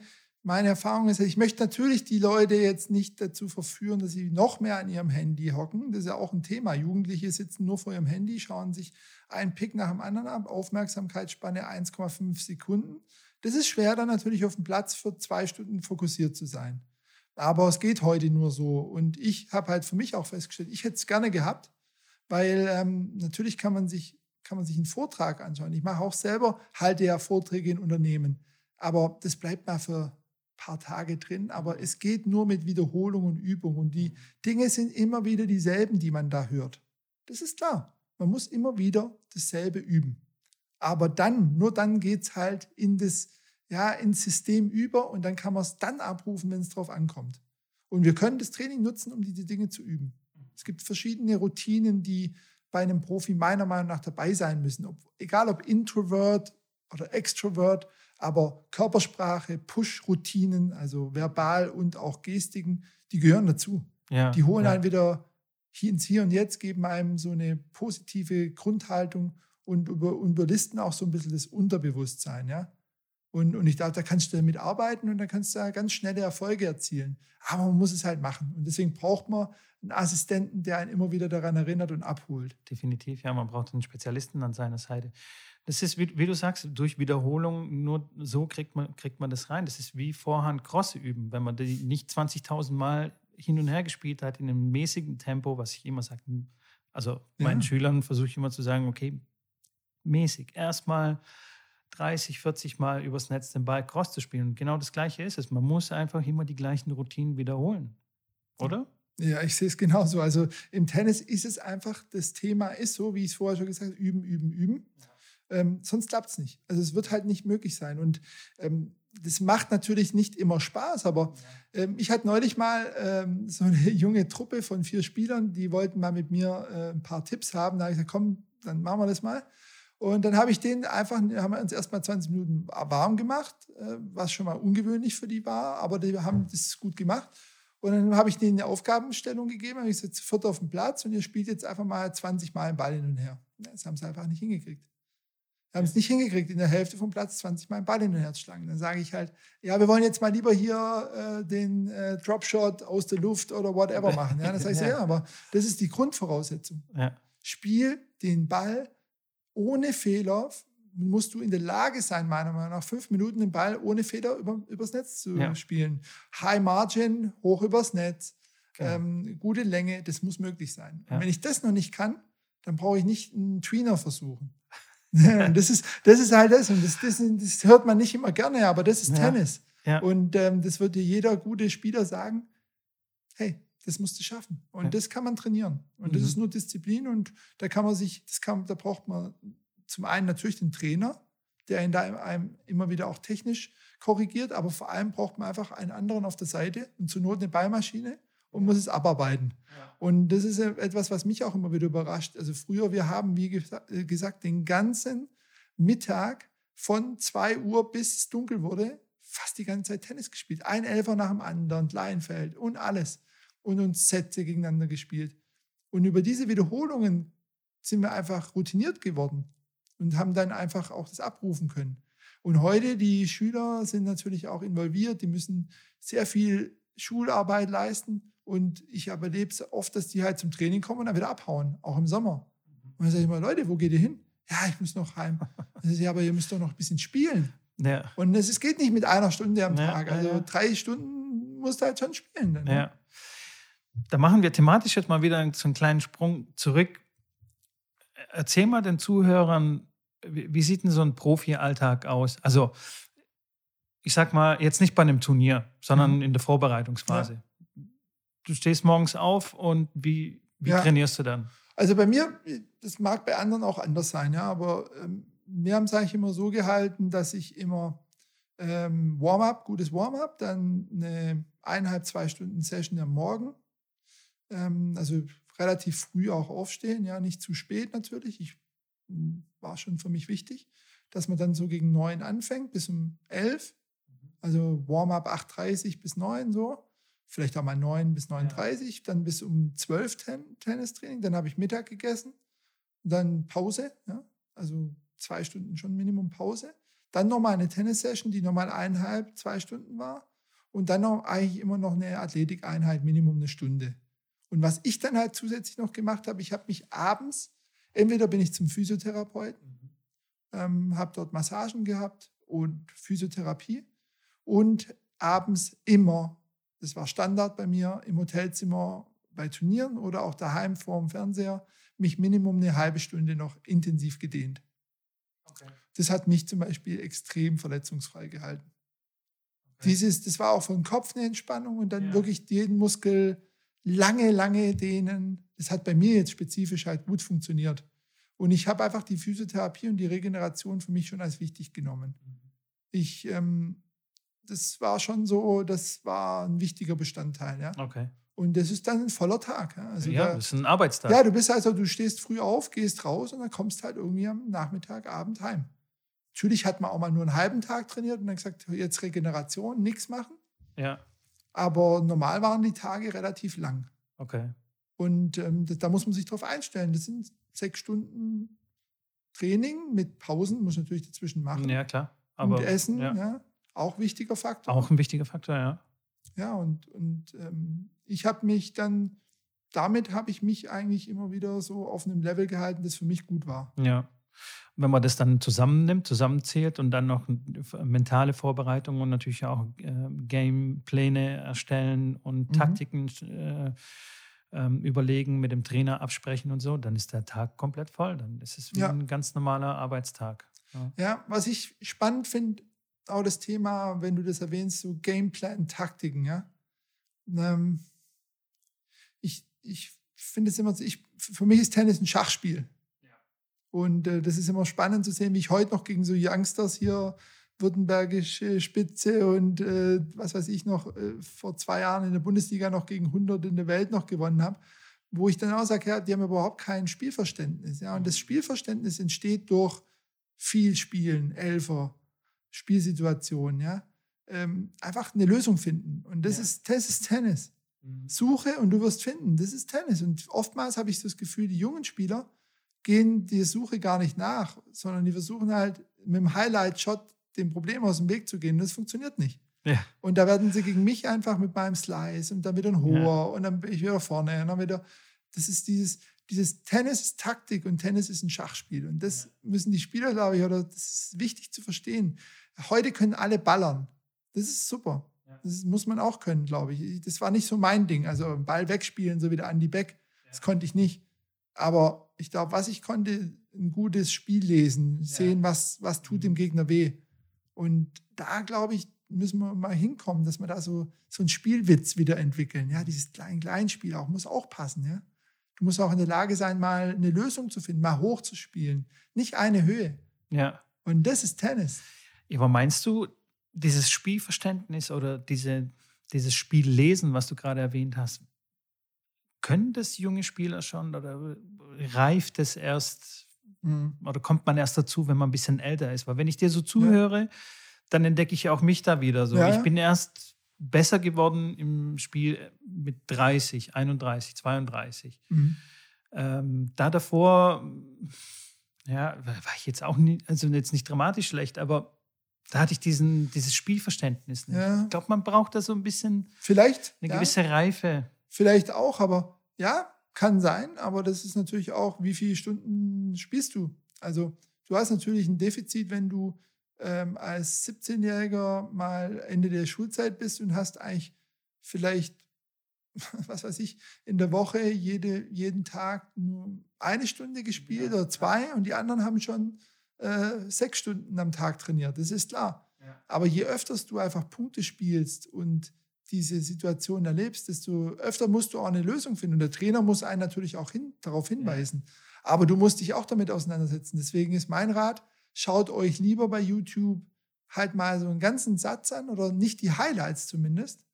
meine Erfahrung ist, ich möchte natürlich die Leute jetzt nicht dazu verführen, dass sie noch mehr an ihrem Handy hocken. Das ist ja auch ein Thema. Jugendliche sitzen nur vor ihrem Handy, schauen sich einen Pick nach dem anderen ab, Aufmerksamkeitsspanne 1,5 Sekunden. Das ist schwer, dann natürlich auf dem Platz für zwei Stunden fokussiert zu sein. Aber es geht heute nur so. Und ich habe halt für mich auch festgestellt, ich hätte es gerne gehabt, weil ähm, natürlich kann man sich kann man sich einen Vortrag anschauen. Ich mache auch selber, halte ja Vorträge in Unternehmen. Aber das bleibt mal für paar Tage drin. Aber es geht nur mit Wiederholung und Übung. Und die Dinge sind immer wieder dieselben, die man da hört. Das ist klar. Man muss immer wieder dasselbe üben. Aber dann, nur dann geht es halt in das, ja, ins System über und dann kann man es dann abrufen, wenn es drauf ankommt. Und wir können das Training nutzen, um diese Dinge zu üben. Es gibt verschiedene Routinen, die bei einem Profi meiner Meinung nach dabei sein müssen. Ob, egal ob Introvert oder Extrovert, aber Körpersprache, Push-Routinen, also verbal und auch Gestiken, die gehören dazu. Ja, die holen ja. einen wieder hier ins Hier und Jetzt, geben einem so eine positive Grundhaltung und, über, überlisten auch so ein bisschen das Unterbewusstsein. Ja? Und, und ich dachte, da kannst du damit arbeiten und da kannst du da ganz schnelle Erfolge erzielen. Aber man muss es halt machen. Und deswegen braucht man einen Assistenten, der einen immer wieder daran erinnert und abholt. Definitiv, ja, man braucht einen Spezialisten an seiner Seite. Das ist, wie, wie, du sagst, durch Wiederholung, nur so kriegt man, kriegt man das rein. Das ist wie Vorhand Crosse üben. Wenn man die nicht 20.000 Mal hin und her gespielt hat in einem mäßigen Tempo, was ich immer sage, also meinen ja. Schülern versuche ich immer zu sagen, okay, mäßig. Erstmal 30, 40 Mal übers Netz den Ball cross zu spielen. Und genau das Gleiche ist es. Man muss einfach immer die gleichen Routinen wiederholen. Oder? Ja, ich sehe es genauso. Also im Tennis ist es einfach, das Thema ist so, wie ich es vorher schon gesagt habe, üben, üben, üben. Ähm, sonst klappt es nicht. Also es wird halt nicht möglich sein. Und ähm, das macht natürlich nicht immer Spaß, aber ähm, ich hatte neulich mal ähm, so eine junge Truppe von vier Spielern, die wollten mal mit mir äh, ein paar Tipps haben. Da habe ich gesagt, komm, dann machen wir das mal. Und dann habe ich den einfach, haben wir uns erstmal 20 Minuten warm gemacht, äh, was schon mal ungewöhnlich für die war, aber die haben das gut gemacht. Und dann habe ich denen eine Aufgabenstellung gegeben, habe ich gesagt, sofort auf dem Platz und ihr spielt jetzt einfach mal 20 Mal den Ball hin und her. Das haben sie einfach nicht hingekriegt. Wir haben es nicht hingekriegt, in der Hälfte vom Platz 20 Mal einen Ball in den Herz schlagen. Dann sage ich halt, ja, wir wollen jetzt mal lieber hier äh, den äh, Dropshot aus der Luft oder whatever machen. Ja, das heißt, ja. ja, aber das ist die Grundvoraussetzung. Ja. Spiel den Ball ohne Fehler musst du in der Lage sein, meiner Meinung nach, fünf Minuten den Ball ohne Fehler über, übers Netz zu ja. spielen. High Margin, hoch übers Netz, genau. ähm, gute Länge, das muss möglich sein. Ja. Und wenn ich das noch nicht kann, dann brauche ich nicht einen Tweener versuchen. das, ist, das ist halt das. Und das, das, das, hört man nicht immer gerne, aber das ist ja. Tennis. Und ähm, das wird dir jeder gute Spieler sagen, hey, das musst du schaffen. Und ja. das kann man trainieren. Und mhm. das ist nur Disziplin und da kann man sich, das kann, da braucht man zum einen natürlich den Trainer, der ihn da einem immer wieder auch technisch korrigiert, aber vor allem braucht man einfach einen anderen auf der Seite und zur Not eine Ballmaschine und muss es abarbeiten. Ja. Und das ist etwas, was mich auch immer wieder überrascht. Also früher, wir haben, wie äh, gesagt, den ganzen Mittag von 2 Uhr bis es dunkel wurde, fast die ganze Zeit Tennis gespielt. Ein Elfer nach dem anderen, Kleinfeld und alles und uns Sätze gegeneinander gespielt. Und über diese Wiederholungen sind wir einfach routiniert geworden und haben dann einfach auch das abrufen können. Und heute, die Schüler sind natürlich auch involviert, die müssen sehr viel Schularbeit leisten. Und ich erlebe es oft, dass die halt zum Training kommen und dann wieder abhauen, auch im Sommer. Und dann sage ich mal, Leute, wo geht ihr hin? Ja, ich muss noch heim. Dann sage ich, aber ihr müsst doch noch ein bisschen spielen. Ja. Und es geht nicht mit einer Stunde am ja, Tag. Also ja, drei Stunden musst du halt schon spielen. Dann, ne? ja. Da machen wir thematisch jetzt mal wieder so einen kleinen Sprung zurück. Erzähl mal den Zuhörern, wie sieht denn so ein Profi-Alltag aus? Also, ich sag mal, jetzt nicht bei einem Turnier, sondern mhm. in der Vorbereitungsphase. Du stehst morgens auf und wie, wie ja. trainierst du dann? Also bei mir, das mag bei anderen auch anders sein, ja, aber ähm, wir haben es eigentlich immer so gehalten, dass ich immer ähm, Warm-up, gutes Warm-up, dann eine eineinhalb, zwei Stunden Session am Morgen ähm, also relativ früh auch aufstehen, ja, nicht zu spät natürlich. Ich hm, war schon für mich wichtig, dass man dann so gegen neun anfängt bis um elf. Also Warm-up 8.30 bis 9 so. Vielleicht auch mal 9 bis 9.30, ja. dann bis um 12 Ten Tennistraining. Dann habe ich Mittag gegessen. Dann Pause, ja. also zwei Stunden schon Minimum Pause. Dann nochmal eine Tennissession, die nochmal eineinhalb, zwei Stunden war. Und dann noch eigentlich immer noch eine Athletikeinheit, Minimum eine Stunde. Und was ich dann halt zusätzlich noch gemacht habe, ich habe mich abends, entweder bin ich zum Physiotherapeuten, mhm. ähm, habe dort Massagen gehabt und Physiotherapie und abends immer, das war Standard bei mir, im Hotelzimmer bei Turnieren oder auch daheim vor dem Fernseher, mich Minimum eine halbe Stunde noch intensiv gedehnt. Okay. Das hat mich zum Beispiel extrem verletzungsfrei gehalten. Okay. Dieses, das war auch vom Kopf eine Entspannung und dann ja. wirklich jeden Muskel lange, lange dehnen. Das hat bei mir jetzt spezifisch halt gut funktioniert. Und ich habe einfach die Physiotherapie und die Regeneration für mich schon als wichtig genommen. Ich, ähm, das war schon so, das war ein wichtiger Bestandteil. Ja? Okay. Und das ist dann ein voller Tag. Ja, also ja da, das ist ein Arbeitstag. Ja, du bist also, du stehst früh auf, gehst raus und dann kommst halt irgendwie am Nachmittag, Abend heim. Natürlich hat man auch mal nur einen halben Tag trainiert und dann gesagt, jetzt Regeneration, nichts machen. Ja. Aber normal waren die Tage relativ lang. Okay. Und ähm, das, da muss man sich drauf einstellen. Das sind sechs Stunden Training mit Pausen, muss natürlich dazwischen machen. Ja, klar. Aber, und Essen, ja. ja. Auch wichtiger Faktor. Auch ein wichtiger Faktor, ja. Ja, und, und ähm, ich habe mich dann, damit habe ich mich eigentlich immer wieder so auf einem Level gehalten, das für mich gut war. Ja. Wenn man das dann zusammennimmt, zusammenzählt und dann noch mentale Vorbereitung und natürlich auch äh, Gamepläne erstellen und mhm. Taktiken äh, ähm, überlegen, mit dem Trainer absprechen und so, dann ist der Tag komplett voll. Dann ist es wie ja. ein ganz normaler Arbeitstag. Ja, ja was ich spannend finde, auch das Thema, wenn du das erwähnst, so Gameplan, Taktiken, ja. Ähm, ich ich finde es immer, ich, für mich ist Tennis ein Schachspiel. Ja. Und äh, das ist immer spannend zu sehen, wie ich heute noch gegen so Youngsters hier, württembergische Spitze und äh, was weiß ich noch, äh, vor zwei Jahren in der Bundesliga noch gegen 100 in der Welt noch gewonnen habe, wo ich dann auch sage, ja, die haben überhaupt kein Spielverständnis. Ja? Und das Spielverständnis entsteht durch viel Spielen, Elfer, Spielsituationen, ja. Ähm, einfach eine Lösung finden. Und das, ja. ist, das ist Tennis. Mhm. Suche und du wirst finden. Das ist Tennis. Und oftmals habe ich das Gefühl, die jungen Spieler gehen die Suche gar nicht nach, sondern die versuchen halt mit dem Highlight-Shot dem Problem aus dem Weg zu gehen. Das funktioniert nicht. Ja. Und da werden sie gegen mich einfach mit meinem Slice und dann wieder ein hoher ja. und dann bin ich wieder vorne und dann wieder. Das ist dieses, dieses Tennis ist Taktik und Tennis ist ein Schachspiel. Und das müssen die Spieler, glaube ich, oder das ist wichtig zu verstehen. Heute können alle ballern. Das ist super. Das muss man auch können, glaube ich. Das war nicht so mein Ding. Also Ball wegspielen, so wie der Andy Beck, das konnte ich nicht. Aber ich glaube, was ich konnte, ein gutes Spiel lesen, sehen, was, was tut dem mhm. Gegner weh. Und da, glaube ich, müssen wir mal hinkommen, dass wir da so, so einen Spielwitz wieder entwickeln. Ja, dieses Klein-Klein-Spiel auch muss auch passen. Ja? Du musst auch in der Lage sein, mal eine Lösung zu finden, mal hoch zu spielen. Nicht eine Höhe. Ja. Und das ist Tennis. Aber meinst du, dieses Spielverständnis oder diese, dieses Spiellesen, was du gerade erwähnt hast, können das junge Spieler schon oder reift es erst mhm. oder kommt man erst dazu, wenn man ein bisschen älter ist? Weil wenn ich dir so zuhöre, ja. dann entdecke ich auch mich da wieder so. Ja. Ich bin erst besser geworden im Spiel mit 30, 31, 32. Mhm. Ähm, da davor, ja, war ich jetzt auch nie, also jetzt nicht dramatisch schlecht, aber da hatte ich diesen, dieses Spielverständnis nicht. Ja. Ich glaube, man braucht da so ein bisschen Vielleicht, eine gewisse Reife. Vielleicht auch, aber ja, kann sein, aber das ist natürlich auch, wie viele Stunden spielst du? Also du hast natürlich ein Defizit, wenn du ähm, als 17-Jähriger mal Ende der Schulzeit bist und hast eigentlich vielleicht, was weiß ich, in der Woche jede, jeden Tag nur eine Stunde gespielt ja. oder zwei und die anderen haben schon äh, sechs Stunden am Tag trainiert. Das ist klar. Ja. Aber je öfter du einfach Punkte spielst und diese Situation erlebst, desto öfter musst du auch eine Lösung finden. Und der Trainer muss einen natürlich auch hin, darauf hinweisen. Aber du musst dich auch damit auseinandersetzen. Deswegen ist mein Rat, schaut euch lieber bei YouTube halt mal so einen ganzen Satz an oder nicht die Highlights zumindest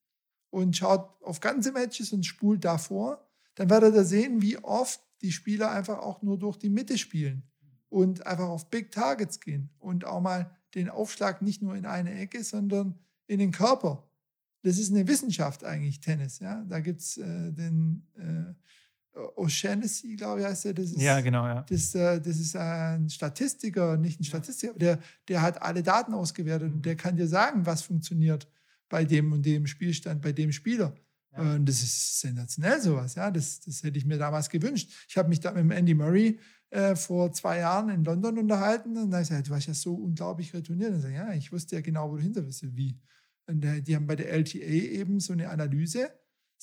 und schaut auf ganze Matches und spult davor. Dann werdet ihr sehen, wie oft die Spieler einfach auch nur durch die Mitte spielen und einfach auf Big Targets gehen und auch mal den Aufschlag nicht nur in eine Ecke, sondern in den Körper. Das ist eine Wissenschaft eigentlich, Tennis. Ja? Da gibt es äh, den äh, O'Shaughnessy, glaube ich, heißt er. Das ist, ja, genau, ja. Das, äh, das ist ein Statistiker, nicht ein Statistiker, der, der hat alle Daten ausgewertet und der kann dir sagen, was funktioniert bei dem und dem Spielstand, bei dem Spieler. Ja. Und das ist sensationell sowas, ja. Das, das hätte ich mir damals gewünscht. Ich habe mich da mit Andy Murray äh, vor zwei Jahren in London unterhalten. Und da habe ich gesagt, du warst ja so unglaublich retourniert. Und ich ja, ich wusste ja genau, wo du hinter bist. Wie? Und äh, die haben bei der LTA eben so eine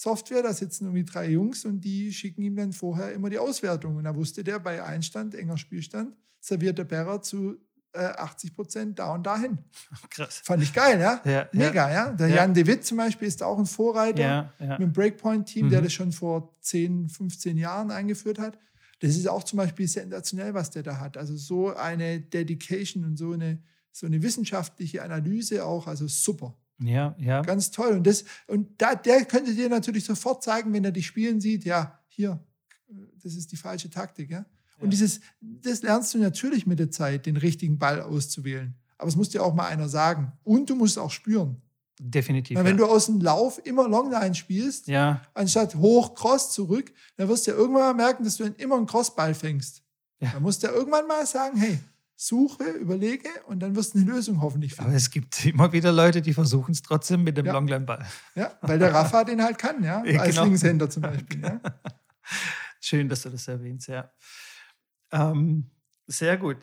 Analyse-Software. Da sitzen irgendwie drei Jungs und die schicken ihm dann vorher immer die Auswertung. Und da wusste der bei Einstand, enger Spielstand, serviert der Berrer zu 80 äh, Prozent da und dahin. Krass. Fand ich geil, ja? ja Mega, ja. ja? Der ja. Jan de Witt zum Beispiel ist auch ein Vorreiter mit dem Breakpoint-Team, mhm. der das schon vor 10, 15 Jahren eingeführt hat. Das ist auch zum Beispiel sensationell, was der da hat. Also so eine Dedication und so eine, so eine wissenschaftliche Analyse auch, also super. Ja, ja. Ganz toll. Und, das, und da, der könnte dir natürlich sofort zeigen, wenn er dich spielen sieht, ja, hier, das ist die falsche Taktik. Ja? Und ja. dieses, das lernst du natürlich mit der Zeit, den richtigen Ball auszuwählen. Aber es muss dir auch mal einer sagen. Und du musst auch spüren. Definitiv. Weil wenn ja. du aus dem Lauf immer Longline spielst, ja. anstatt hoch Cross zurück, dann wirst du ja irgendwann mal merken, dass du immer einen Crossball fängst. Ja. Dann musst du ja irgendwann mal sagen, hey, suche, überlege und dann wirst du eine Lösung hoffentlich finden. Aber es gibt immer wieder Leute, die versuchen es trotzdem mit dem ja. Longline-Ball. Ja, weil der Rafa den halt kann, ja, als genau. Linkshänder zum Beispiel. Ja. Schön, dass du das erwähnst, ja. Ähm, sehr gut.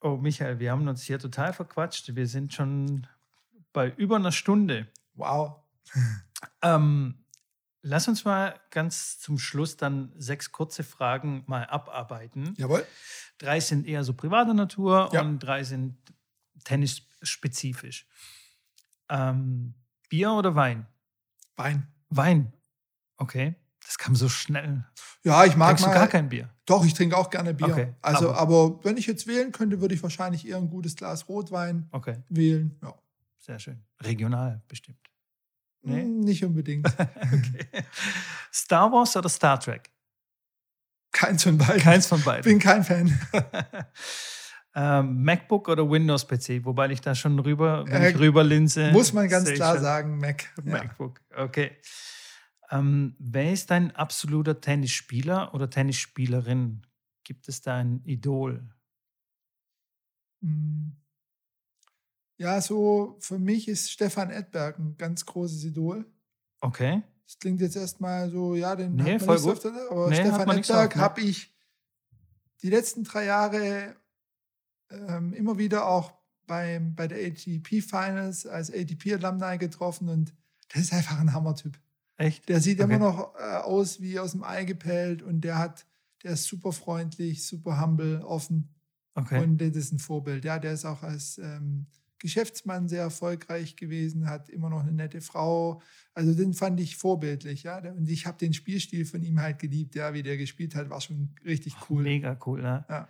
Oh, Michael, wir haben uns hier total verquatscht. Wir sind schon bei über einer Stunde. Wow. Ähm, lass uns mal ganz zum Schluss dann sechs kurze Fragen mal abarbeiten. Jawohl. Drei sind eher so privater Natur ja. und drei sind tennisspezifisch. Ähm, Bier oder Wein? Wein. Wein. Okay. Das kam so schnell. Ja, ich mag Trinkst mal. du gar kein Bier? Doch, ich trinke auch gerne Bier. Okay, also, aber, aber, wenn ich jetzt wählen könnte, würde ich wahrscheinlich eher ein gutes Glas Rotwein okay. wählen. Ja. Sehr schön. Regional bestimmt. Nee? Hm, nicht unbedingt. okay. Star Wars oder Star Trek? Keins von beiden. Keins von beiden. Bin kein Fan. ähm, MacBook oder Windows PC? Wobei ich da schon rüber, wenn äh, ich rüber linse. Muss man ganz klar sagen, Mac. MacBook. Ja. Okay. Ähm, wer ist dein absoluter Tennisspieler oder Tennisspielerin? Gibt es da ein Idol? Hm. Ja, so für mich ist Stefan Edberg ein ganz großes Idol. Okay. Das klingt jetzt erstmal so, ja, den nee, voll gut. Öfter, aber nee, Stefan Edberg habe ich die letzten drei Jahre ähm, immer wieder auch beim, bei der ATP Finals als ATP-Alumni getroffen und das ist einfach ein Hammertyp. Echt? Der sieht okay. immer noch äh, aus wie aus dem Ei gepellt und der hat, der ist super freundlich, super humble, offen. Okay. Und das ist ein Vorbild. Ja, der ist auch als ähm, Geschäftsmann sehr erfolgreich gewesen, hat immer noch eine nette Frau. Also den fand ich vorbildlich, ja. Und ich habe den Spielstil von ihm halt geliebt, ja, wie der gespielt hat, war schon richtig cool. Mega cool, ne? Ja.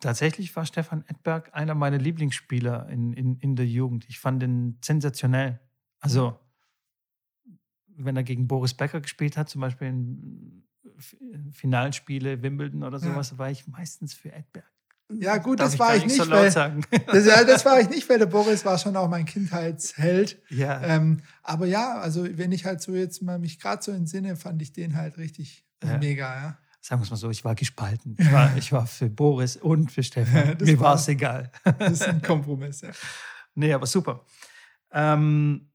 Tatsächlich war Stefan Edberg einer meiner Lieblingsspieler in, in, in der Jugend. Ich fand ihn sensationell. Also, wenn er gegen Boris Becker gespielt hat, zum Beispiel in Finalspiele, Wimbledon oder sowas, ja. war ich meistens für Edberg. Ja, gut, das war ich nicht. So weil, das, ja, das war ich nicht, weil der Boris war schon auch mein Kindheitsheld. Ja. Ähm, aber ja, also wenn ich halt so jetzt mal mich gerade so entsinne, fand ich den halt richtig ja. mega, ja. Sagen wir es mal so, ich war gespalten. Ich war, ich war für Boris und für Stefan. Mir war es egal. Das ist ein Kompromiss, ja. Nee, aber super. Ähm,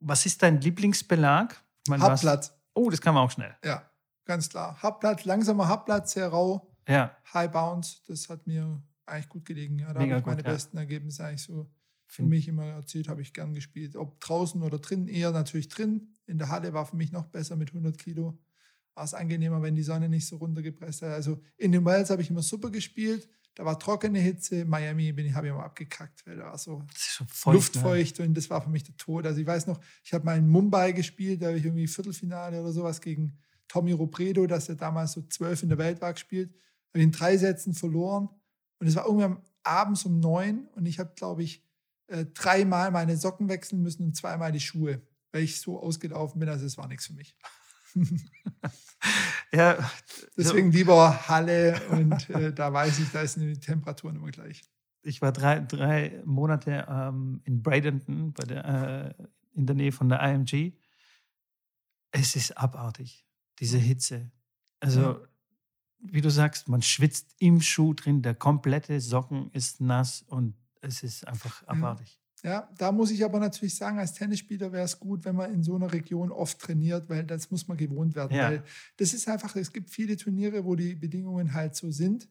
was ist dein Lieblingsbelag? Hauptblatt. Oh, das kann man auch schnell. Ja, ganz klar. Hauptblatt, langsamer Hauptblatt, sehr rau. Ja. High Bounce, das hat mir eigentlich gut gelegen. Ja, da habe ich meine gut, besten ja. Ergebnisse eigentlich so für mich immer erzielt, habe ich gern gespielt. Ob draußen oder drin, eher natürlich drin. In der Halle war für mich noch besser mit 100 Kilo. War es angenehmer, wenn die Sonne nicht so runtergepresst hat. Also in den Wells habe ich immer super gespielt. Da war trockene Hitze. Miami bin ich, habe ich immer abgekackt, weil da war so feucht, ne? luftfeucht ne? und das war für mich der Tod. Also ich weiß noch, ich habe mal in Mumbai gespielt, da habe ich irgendwie Viertelfinale oder sowas gegen Tommy Robredo, dass er damals so zwölf in der Welt war, gespielt habe in drei Sätzen verloren. Und es war irgendwann abends um neun und ich habe, glaube ich, äh, dreimal meine Socken wechseln müssen und zweimal die Schuhe, weil ich so ausgelaufen bin. Also es war nichts für mich. ja, Deswegen lieber Halle und äh, da weiß ich, da sind die Temperaturen immer gleich. Ich war drei, drei Monate ähm, in Bradenton, bei der, äh, in der Nähe von der IMG. Es ist abartig, diese Hitze. Also ja wie du sagst, man schwitzt im Schuh drin, der komplette Socken ist nass und es ist einfach abartig. Ja, da muss ich aber natürlich sagen, als Tennisspieler wäre es gut, wenn man in so einer Region oft trainiert, weil das muss man gewohnt werden. Ja. Weil das ist einfach, es gibt viele Turniere, wo die Bedingungen halt so sind.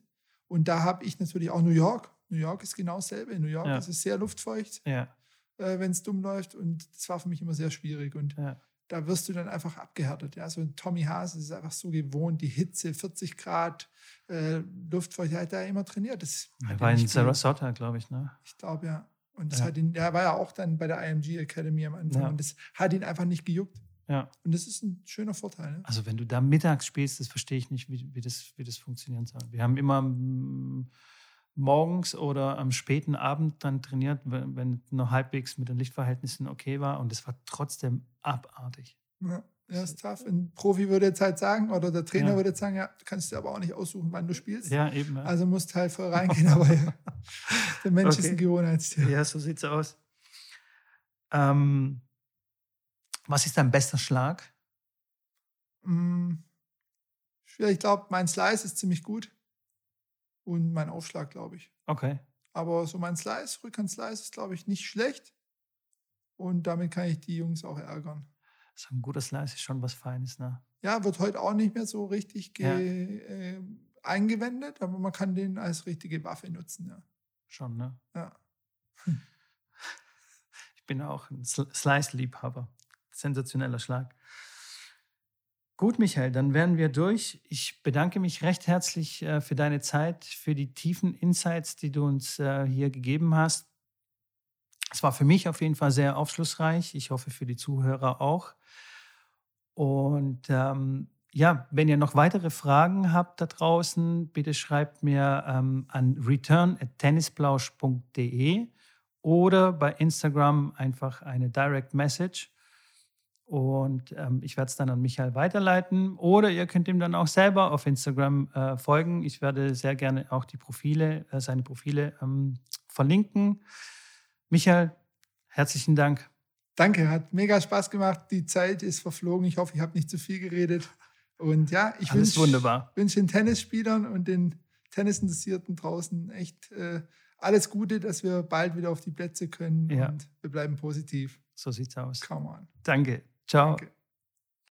Und da habe ich natürlich auch New York. New York ist genau dasselbe. In New York ja. ist es sehr luftfeucht, ja. äh, wenn es dumm läuft. Und das war für mich immer sehr schwierig. Und ja da wirst du dann einfach abgehärtet. Ja? So ein Tommy Haas ist einfach so gewohnt, die Hitze, 40 Grad, äh, Luftfeuchtigkeit, da immer trainiert. Das er war in Sarasota, glaube ich, ne? Ich glaube, ja. Und das ja. hat ihn, er war ja auch dann bei der IMG Academy am Anfang. Ja. Und das hat ihn einfach nicht gejuckt. Ja. Und das ist ein schöner Vorteil. Ne? Also wenn du da mittags spielst, das verstehe ich nicht, wie, wie, das, wie das funktionieren soll. Wir haben immer mm, morgens oder am späten Abend dann trainiert, wenn, wenn noch halbwegs mit den Lichtverhältnissen okay war und es war trotzdem abartig. Ja. Ja, ist tough. Ein Profi würde jetzt halt sagen, oder der Trainer Ja. würde jetzt sagen, ja, du kannst dir aber auch nicht aussuchen, wann du spielst. Ja, eben. Ja, Also musst halt voll reingehen, aber ja, der Mensch ist ein Okay. Gewohnheitstier. ja so sieht's aus. Ähm, was ist dein bester Schlag? Schwer. Ich glaube, mein Slice ist ziemlich gut. Und mein Aufschlag, glaube ich. Okay. Aber so mein Slice, Rückhand-Slice ist, glaube ich, nicht schlecht. Und damit kann ich die Jungs auch ärgern. So ein guter Slice ist schon was Feines, ne? Ja, wird heute auch nicht mehr so richtig Ja. äh, eingewendet, aber man kann den als richtige Waffe nutzen. Ja. Schon, ne? Ja. Ich bin auch ein Sl- Slice-Liebhaber. Sensationeller Schlag. Gut, Michael, dann wären wir durch. Ich bedanke mich recht herzlich äh, für deine Zeit, für die tiefen Insights, die du uns äh, hier gegeben hast. Es war für mich auf jeden Fall sehr aufschlussreich. Ich hoffe für die Zuhörer auch. Und ähm, ja, wenn ihr noch weitere Fragen habt da draußen, bitte schreibt mir ähm, an return@tennisplausch.de oder bei Instagram einfach eine Direct Message. Und ähm, ich werde es dann an Michael weiterleiten. Oder ihr könnt ihm dann auch selber auf Instagram äh, folgen. Ich werde sehr gerne auch die Profile, äh, seine Profile ähm, verlinken. Michael, herzlichen Dank. Danke, hat mega Spaß gemacht. Die Zeit ist verflogen. Ich hoffe, ich habe nicht zu viel geredet. Und ja, ich wünsche wunderbar. wünsch den Tennisspielern und den Tennisinteressierten draußen echt äh, alles Gute, dass wir bald wieder auf die Plätze können. Ja. Und wir bleiben positiv. So sieht's aus. Come on. Danke. Ciao. Danke.